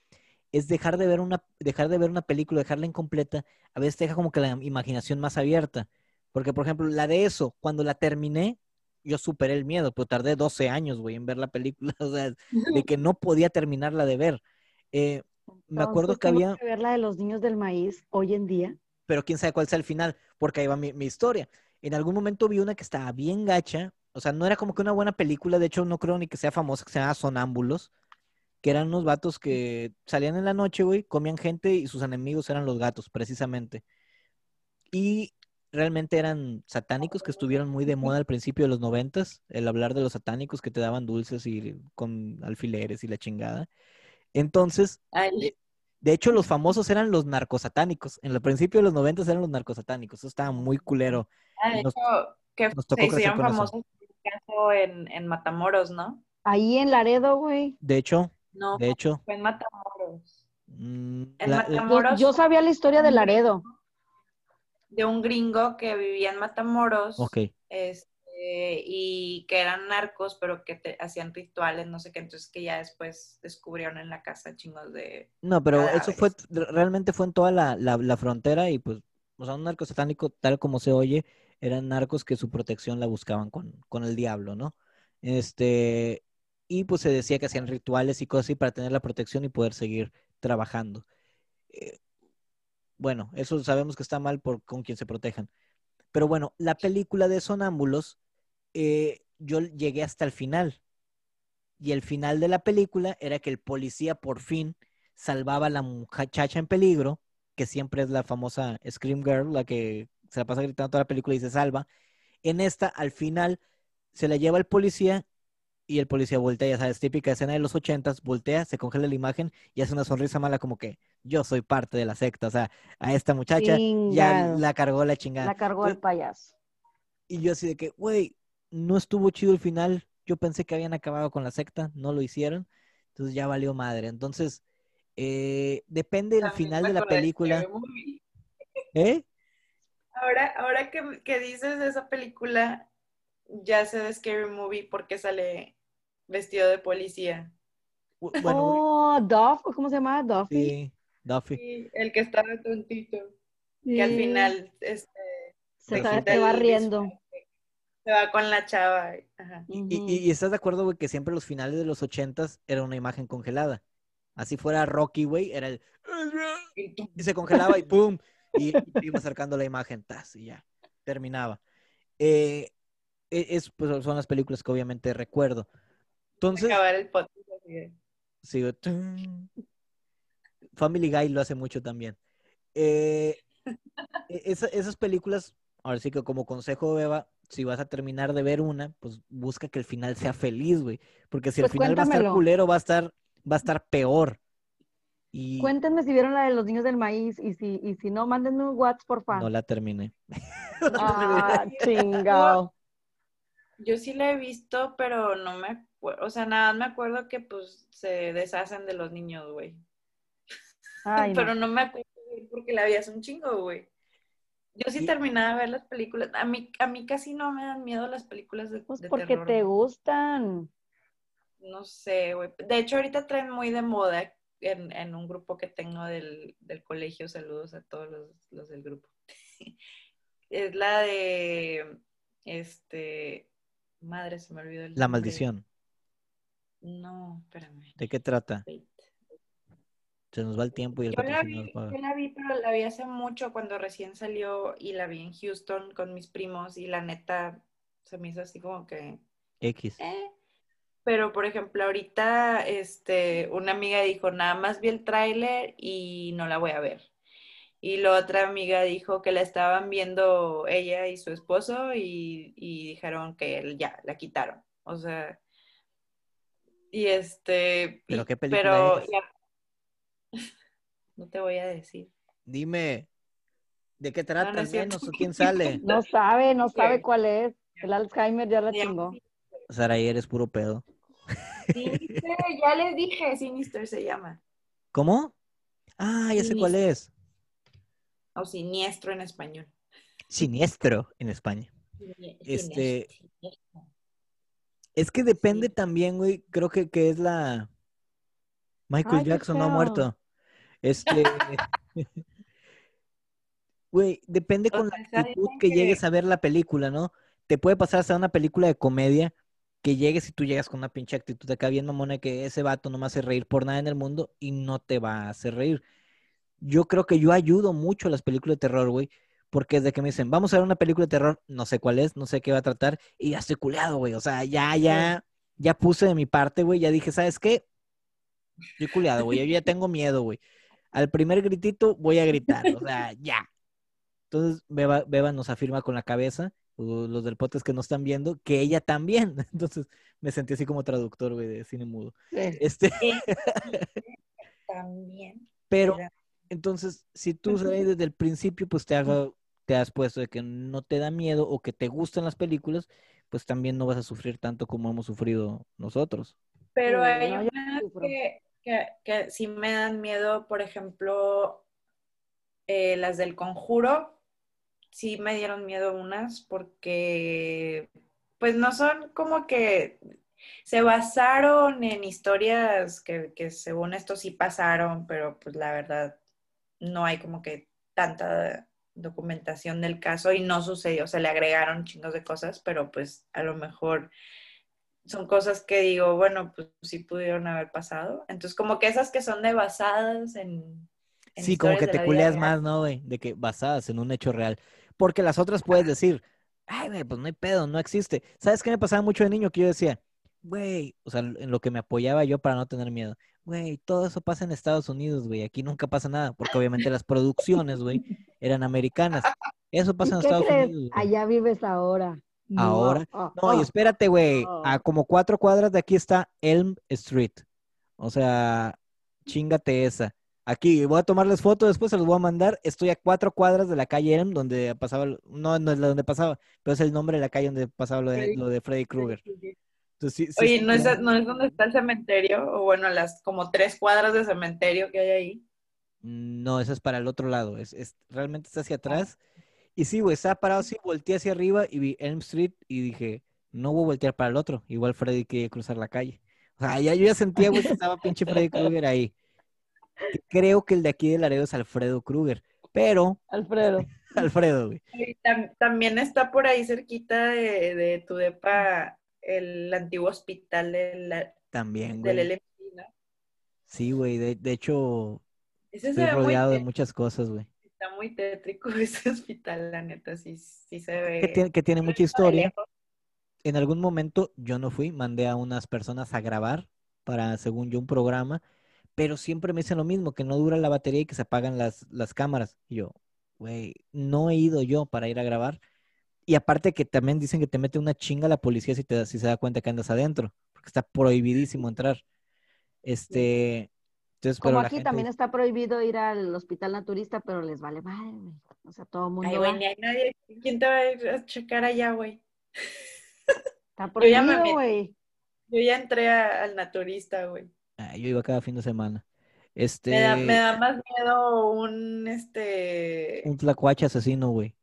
es dejar de ver una, dejar de ver una película, dejarla incompleta, a veces te deja como que la imaginación más abierta. Porque, por ejemplo, la de eso, cuando la terminé, yo superé el miedo, pero tardé 12 años, güey, en ver la película, o sea, de que no podía terminarla de ver. Eh, me acuerdo Entonces, que había, que ver la de los niños del maíz hoy en día. pero quién sabe cuál sea el final, porque ahí va mi, mi historia. En algún momento vi una que estaba bien gacha, o sea, no era como que una buena película, de hecho no creo ni que sea famosa, que se llama Sonámbulos, que eran unos vatos que salían en la noche, güey, comían gente y sus enemigos eran los gatos, precisamente. Y realmente eran satánicos que estuvieron muy de moda al principio de los noventas, el hablar de los satánicos que te daban dulces y con alfileres y la chingada. Entonces, Ay, de, hecho, los famosos eran los narcosatánicos. En el principio de los noventas eran los narcosatánicos. Eso estaba muy culero. ah, de nos- hecho, que nos tocó se hicieron famosos caso en, en Matamoros, ¿no? Ahí en Laredo, güey. De hecho, No, de hecho, fue en Matamoros. mm, En la- Yo, Matamoros. yo sabía la historia de Laredo. De un gringo que vivía en Matamoros. ok. este, y que eran narcos, pero que te- hacían rituales, no sé qué, entonces que ya después descubrieron en la casa chingos de... No, pero eso fue, realmente fue en toda la, la- la frontera y pues, o sea, un narco satánico, tal como se oye, eran narcos que su protección la buscaban con, con el diablo, ¿no? Este, y pues se decía que hacían rituales y cosas así para tener la protección y poder seguir trabajando. Eh, bueno, eso sabemos que está mal por con quien se protejan. Pero bueno, la película de Sonámbulos, eh, yo llegué hasta el final. Y el final de la película era que el policía por fin salvaba a la muchacha en peligro, que siempre es la famosa Scream Girl, la que se la pasa gritando toda la película y se salva. En esta, al final, se la lleva el policía y el policía voltea, ya sabes, típica escena de los ochentas, voltea, se congela la imagen y hace una sonrisa mala como que yo soy parte de la secta. O sea, a esta muchacha ya la cargó la chingada. La cargó el payaso. Y yo así de que, güey, no estuvo chido el final. Yo pensé que habían acabado con la secta, no lo hicieron. Entonces ya valió madre. Entonces, eh, depende del final de la película. ¿Eh? Ahora, ahora que, que dices de esa película, ya sé de Scary Movie porque sale vestido de policía. Bueno, oh, Duff, ¿cómo se llama? Duffy. sí, Duffy. Sí, el que estaba tontito, que al final este, se, quita se va riendo. disfraz, se va con la chava. Ajá. Y, Ujú. y- y estás de acuerdo, güey, que siempre los finales de los ochentas era una imagen congelada. Así fuera Rocky, güey, era el... Y se congelaba y ¡pum! Y, iba acercando la imagen, ¡tas! y ya, terminaba. Eh, e- es, pues, son las películas que obviamente recuerdo. Entonces, acabar el podcast tun. Family Guy lo hace mucho también. Eh, e- esa- esas películas, ahora sí que como consejo, Beba, si vas a terminar de ver una, pues busca que el final sea feliz, güey. Porque si el Pues final va a estar cuéntamelo. culero, va a estar, va a estar peor. Y Cuéntenme si vieron la de los niños del maíz y si, y si no, mándenme un WhatsApp, porfa. no la terminé. Ah, chingado. Yo sí la he visto, pero no me acuerdo, o sea, nada, me acuerdo que pues se deshacen de los niños, güey. Ay. Pero no me acuerdo porque la vi hace un chingo, güey. Yo sí terminaba de ver las películas. A mí, a mí casi no me dan miedo las películas de, Pues de porque terror. te gustan. No sé, güey. De hecho, ahorita traen muy de moda en, en un grupo que tengo del, del colegio. Saludos a todos los, los del grupo. es la de, este, madre, se me olvidó el La nombre. maldición. No, espérame. ¿De qué trata? Wait. Se nos va el tiempo y el Yo la, patrocinio vi, nos paga. yo la vi, pero la vi hace mucho cuando recién salió y la vi en Houston con mis primos y la neta se me hizo así como que, X. eh. Pero por ejemplo, ahorita este, una amiga dijo, nada más vi el tráiler y no la voy a ver. Y la otra amiga dijo que la estaban viendo ella y su esposo y, y dijeron que él ya la quitaron. O sea, y este... ¿Pero y- qué película pero es? ya- no te voy a decir. Dime. ¿De qué trata? No, no ¿Quién sale? No sabe, no sabe cuál es. El Alzheimer ya la chingó. Saraí, eres puro pedo. Sinister, ya les dije, Sinister se llama. ¿Cómo? Ah, ya sé cuál es. O siniestro en español. Siniestro en España. Este- Siniestro. Es que depende Sí. también, güey. Creo que, que es la. Michael Ay, Jackson no ha muerto. Este. Güey, depende O con la actitud que que- llegues a ver la película, ¿no? Te puede pasar hasta una película de comedia que llegues y tú llegas con una pinche actitud acá bien mamona que ese vato no me hace reír por nada en el mundo y no te va a hacer reír. Yo creo que yo ayudo mucho a las películas de terror, güey, porque desde que me dicen, vamos a ver una película de terror, no sé cuál es, no sé qué va a tratar, y ya estoy culeado, güey. O sea, ya, ya, ya puse de mi parte, güey, ya dije, ¿sabes qué? Estoy culeado, güey, yo ya tengo miedo, güey. Al primer gritito voy a gritar, o sea, ya. Entonces, Beba, Beba nos afirma con la cabeza, los del podcast que no están viendo, que ella también. Entonces, me sentí así como traductor, güey, de cine mudo. Sí. Este, También. pero Era- entonces, si tú sabes desde el principio, pues te, haga, te has puesto de que no te da miedo o que te gustan las películas, pues también no vas a sufrir tanto como hemos sufrido nosotros. Pero hay no, sufro. que, que, que sí me dan miedo, por ejemplo, eh, las del conjuro, sí me dieron miedo unas porque pues no son como que se basaron en historias que, que según esto sí pasaron, pero pues la verdad no hay como que tanta documentación del caso y no sucedió, se le agregaron chingos de cosas, pero pues a lo mejor son cosas que digo, bueno, pues sí pudieron haber pasado. Entonces, como que esas que son de basadas en... en Sí, como que te culeas más, ¿no? De que basadas en un hecho real. Porque las otras puedes decir, ay, güey, pues no hay pedo, no existe. ¿Sabes qué me pasaba mucho de niño? Que yo decía, güey, o sea, en lo que me apoyaba yo para no tener miedo. Güey, todo eso pasa en Estados Unidos, güey. Aquí nunca pasa nada, porque obviamente las producciones, güey, eran americanas. Eso pasa en ¿Y qué Estados crees? Unidos. Allá vives ahora. Ahora. Oh, No, y oh. espérate, güey. Oh. A como cuatro cuadras de aquí está Elm Street. O sea, chingate esa. Aquí, voy a tomarles fotos, después se los voy a mandar. Estoy a cuatro cuadras de la calle Elm, donde pasaba, no, no es la donde pasaba, pero es el nombre de la calle donde pasaba lo de, Freddy- lo de Freddy Krueger. Entonces, sí- sí Oye, ¿no es. ¿no es donde está el cementerio? O bueno, las como tres cuadras de cementerio que hay ahí. No, eso es para el otro lado. Es, es- realmente está hacia atrás. Y sí, güey, estaba parado así, volteé hacia arriba y vi Elm Street y dije, no voy a voltear para el otro. Igual Freddy quería cruzar la calle. O sea, ya, yo ya sentía, güey, que estaba pinche Freddy Krueger ahí. Que Creo que el de aquí de Laredo es Alfredo Krueger. Pero, Alfredo. Alfredo, güey. Y tam- también está por ahí cerquita de, de tu depa el antiguo hospital del, También, del güey. LMP, ¿no? Sí, güey. De, de hecho, Ese estoy rodeado de muchas cosas, güey. está muy tétrico ese hospital, la neta, sí, sí se ve. Que tiene, que tiene mucha de historia. en algún momento yo no fui, mandé a unas personas a grabar para, según yo, un programa, pero siempre me dicen lo mismo, que no dura la batería y que se apagan las, las cámaras. Y yo, güey, no he ido yo para ir a grabar. Y aparte que también dicen que te mete una chinga la policía si, te, da- si se da cuenta que andas adentro, porque está prohibidísimo entrar. Este, entonces, pero Como la aquí gente también está prohibido ir al hospital naturista, pero les vale madre, güey. O sea, todo el mundo Ay, güey, ni hay nadie. ¿Quién te va a ir a checar allá, güey? Está Yo ya me prohibido, güey. Yo ya entré a- al naturista, güey. "Ah, yo iba cada fin de semana. Este, Me da, me da más miedo un, este, un tlacuache asesino, güey.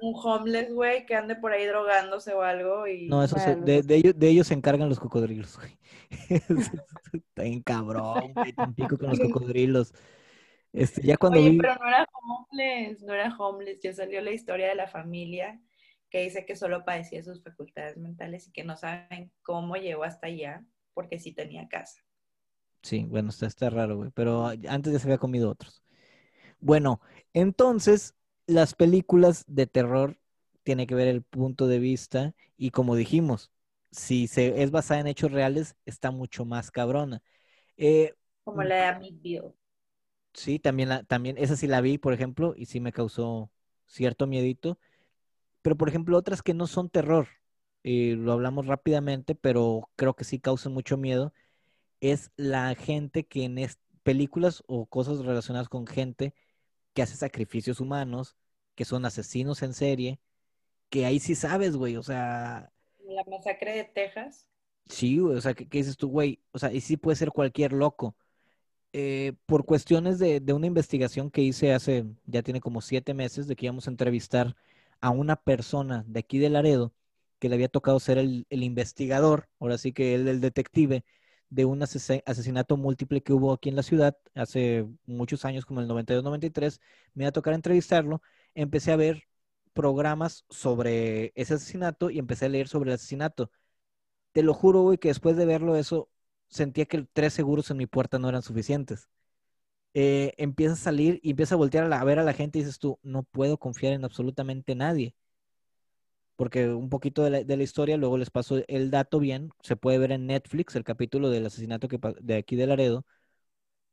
un homeless, güey, que ande por ahí drogándose o algo y... No, eso se- de, de ellos, de ellos se encargan los cocodrilos, güey. Está bien cabrón, güey, Tampico con los cocodrilos. Este, ya cuando Oye, vi, pero no era homeless, no era homeless. Ya salió la historia de la familia que dice que solo padecía sus facultades mentales y que no saben cómo llegó hasta allá porque sí tenía casa. Sí, bueno, está, está raro, güey, pero antes ya se había comido otros. Bueno, entonces, las películas de terror tiene que ver el punto de vista y como dijimos, si se es basada en hechos reales, está mucho más cabrona. Eh, Como la de Amityville. Sí, también, la, también, esa sí la vi, por ejemplo, y sí me causó cierto miedito. Pero, por ejemplo, otras que no son terror, eh, lo hablamos rápidamente, pero creo que sí causan mucho miedo, es la gente que en es- películas o cosas relacionadas con gente que hace sacrificios humanos que son asesinos en serie, que ahí sí sabes, güey, o sea, La masacre de Texas. sí, güey, o sea, ¿qué, qué dices tú, güey? O sea, y sí puede ser cualquier loco. Eh, por cuestiones de, de una investigación que hice hace, ya tiene como siete meses, de que íbamos a entrevistar a una persona de aquí de Laredo, que le había tocado ser el, el investigador, ahora sí que él el detective, de un asesinato múltiple que hubo aquí en la ciudad hace muchos años, como el 92-93, me iba a tocar entrevistarlo, empecé a ver programas sobre ese asesinato y empecé a leer sobre el asesinato. Te lo juro, güey, que después de verlo eso, sentía que tres seguros en mi puerta no eran suficientes. Eh, empieza a salir y empieza a voltear a, a ver a la gente y dices tú, no puedo confiar en absolutamente nadie. Porque un poquito de la, de la historia, luego les paso el dato bien, se puede ver en Netflix el capítulo del asesinato que, de aquí de Laredo.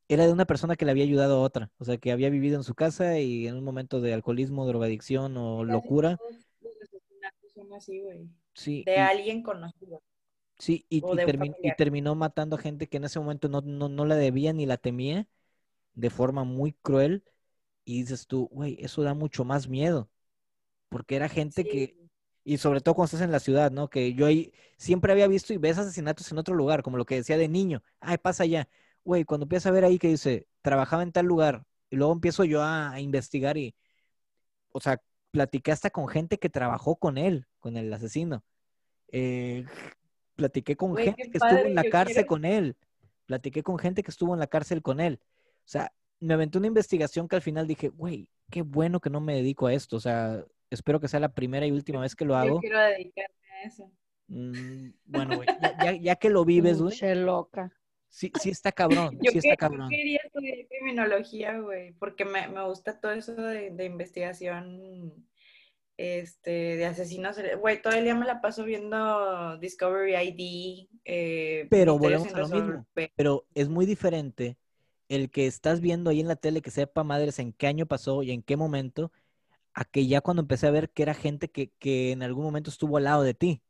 Era de una persona que le había ayudado a otra, o sea, que había vivido en su casa y en un momento de alcoholismo, drogadicción o locura, todos los asesinatos son así, güey. sí, De y- alguien conocido. Sí, y, termi- terminó matando a gente que en ese momento no, no, no la debía ni la temía de forma muy cruel. Y dices tú, güey, eso da mucho más miedo. Porque era gente que. Y sobre todo cuando estás en la ciudad, ¿no? Que yo ahí siempre había visto y ves asesinatos en otro lugar, como lo que decía de niño. Ay, pasa allá. Güey, cuando empiezas a ver ahí que dice, trabajaba en tal lugar, y luego empiezo yo a, a investigar y, o sea, platiqué hasta con gente que trabajó con él, con el asesino. Eh, platiqué con Güey, gente que estuvo en la cárcel quiero- con él. Platiqué con gente que estuvo en la cárcel con él. O sea, me aventé una investigación que al final dije, güey, qué bueno que no me dedico a esto. O sea, espero que sea la primera y última vez que lo Yo hago. quiero dedicarme a eso. Mm, bueno, güey, ya, ya- ya que lo vives, güey, Che loca. sí, sí está cabrón, Yo, sí está que- yo cabrón. quería estudiar criminología, güey, porque me, me gusta todo eso de, de investigación este, de asesinos. Güey, todo el día me la paso viendo Discovery ID. eh, Pero volvemos a lo mismo. Pero es muy diferente el que estás viendo ahí en la tele que sepa madres en qué año pasó y en qué momento, a que ya cuando empecé a ver que era gente que, que en algún momento estuvo al lado de ti.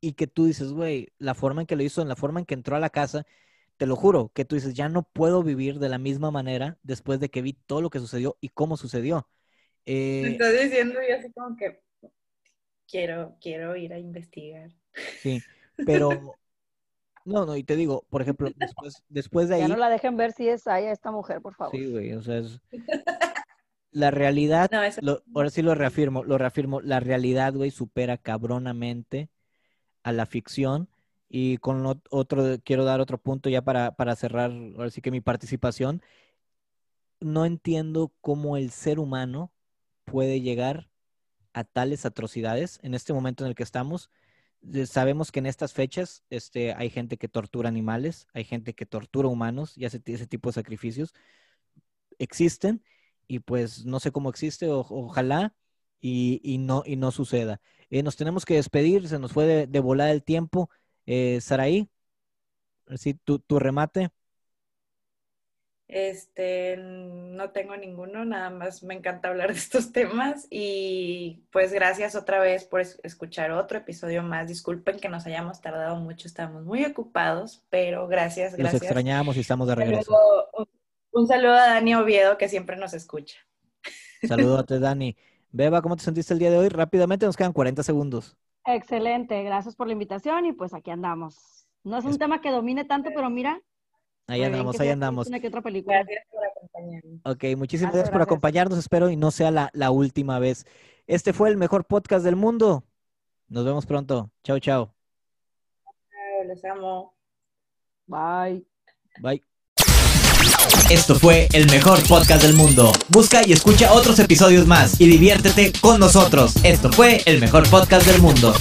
Y que tú dices, güey, la forma en que lo hizo, en la forma en que entró a la casa, te lo juro, que tú dices, ya no puedo vivir de la misma manera después de que vi todo lo que sucedió y cómo sucedió. Me Eh, estás diciendo y así como que quiero, quiero ir a investigar. sí, pero no, no, y te digo, por ejemplo, después, después de ahí. Ya no la dejen ver si es a esta mujer, por favor. Sí, güey, o sea, es... La realidad, No, eso- lo- ahora sí lo reafirmo, lo reafirmo, la realidad, güey, supera cabronamente a la ficción. Y con otro, quiero dar otro punto ya para, para cerrar, ahora sí que mi participación. No entiendo cómo el ser humano puede llegar a tales atrocidades en este momento en el que estamos. Sabemos que en estas fechas este, hay gente que tortura animales, hay gente que tortura humanos y hace ese tipo de sacrificios. Existen y pues no sé cómo existe, o- ojalá y, y no, y no suceda. Eh, nos tenemos que despedir, se nos fue de, de volar el tiempo. Eh, Saraí, sí, tu, tu remate. Este, no tengo ninguno, nada más me encanta hablar de estos temas y pues gracias otra vez por es- escuchar otro episodio más. Disculpen que nos hayamos tardado mucho, estamos muy ocupados, pero gracias, Los gracias. extrañamos y estamos de regreso. Un- saludo a Dani Oviedo que siempre nos escucha. Saludos Dani. Beba, ¿cómo te sentiste el día de hoy? Rápidamente, nos quedan 40 segundos. Excelente, gracias por la invitación y pues aquí andamos. No es un Es- tema que domine tanto, pero mira. Ahí andamos, ahí andamos. Una que otra película. Gracias por acompañarnos. Ok, muchísimas Gracias, gracias por acompañarnos, espero y no sea la, la última vez. Este fue el mejor podcast del mundo. Nos vemos pronto. Chao, chao. Chao, Les amo. Bye. Bye. Esto fue el mejor podcast del mundo. Busca y escucha otros episodios más y diviértete con nosotros. Esto fue el mejor podcast del mundo.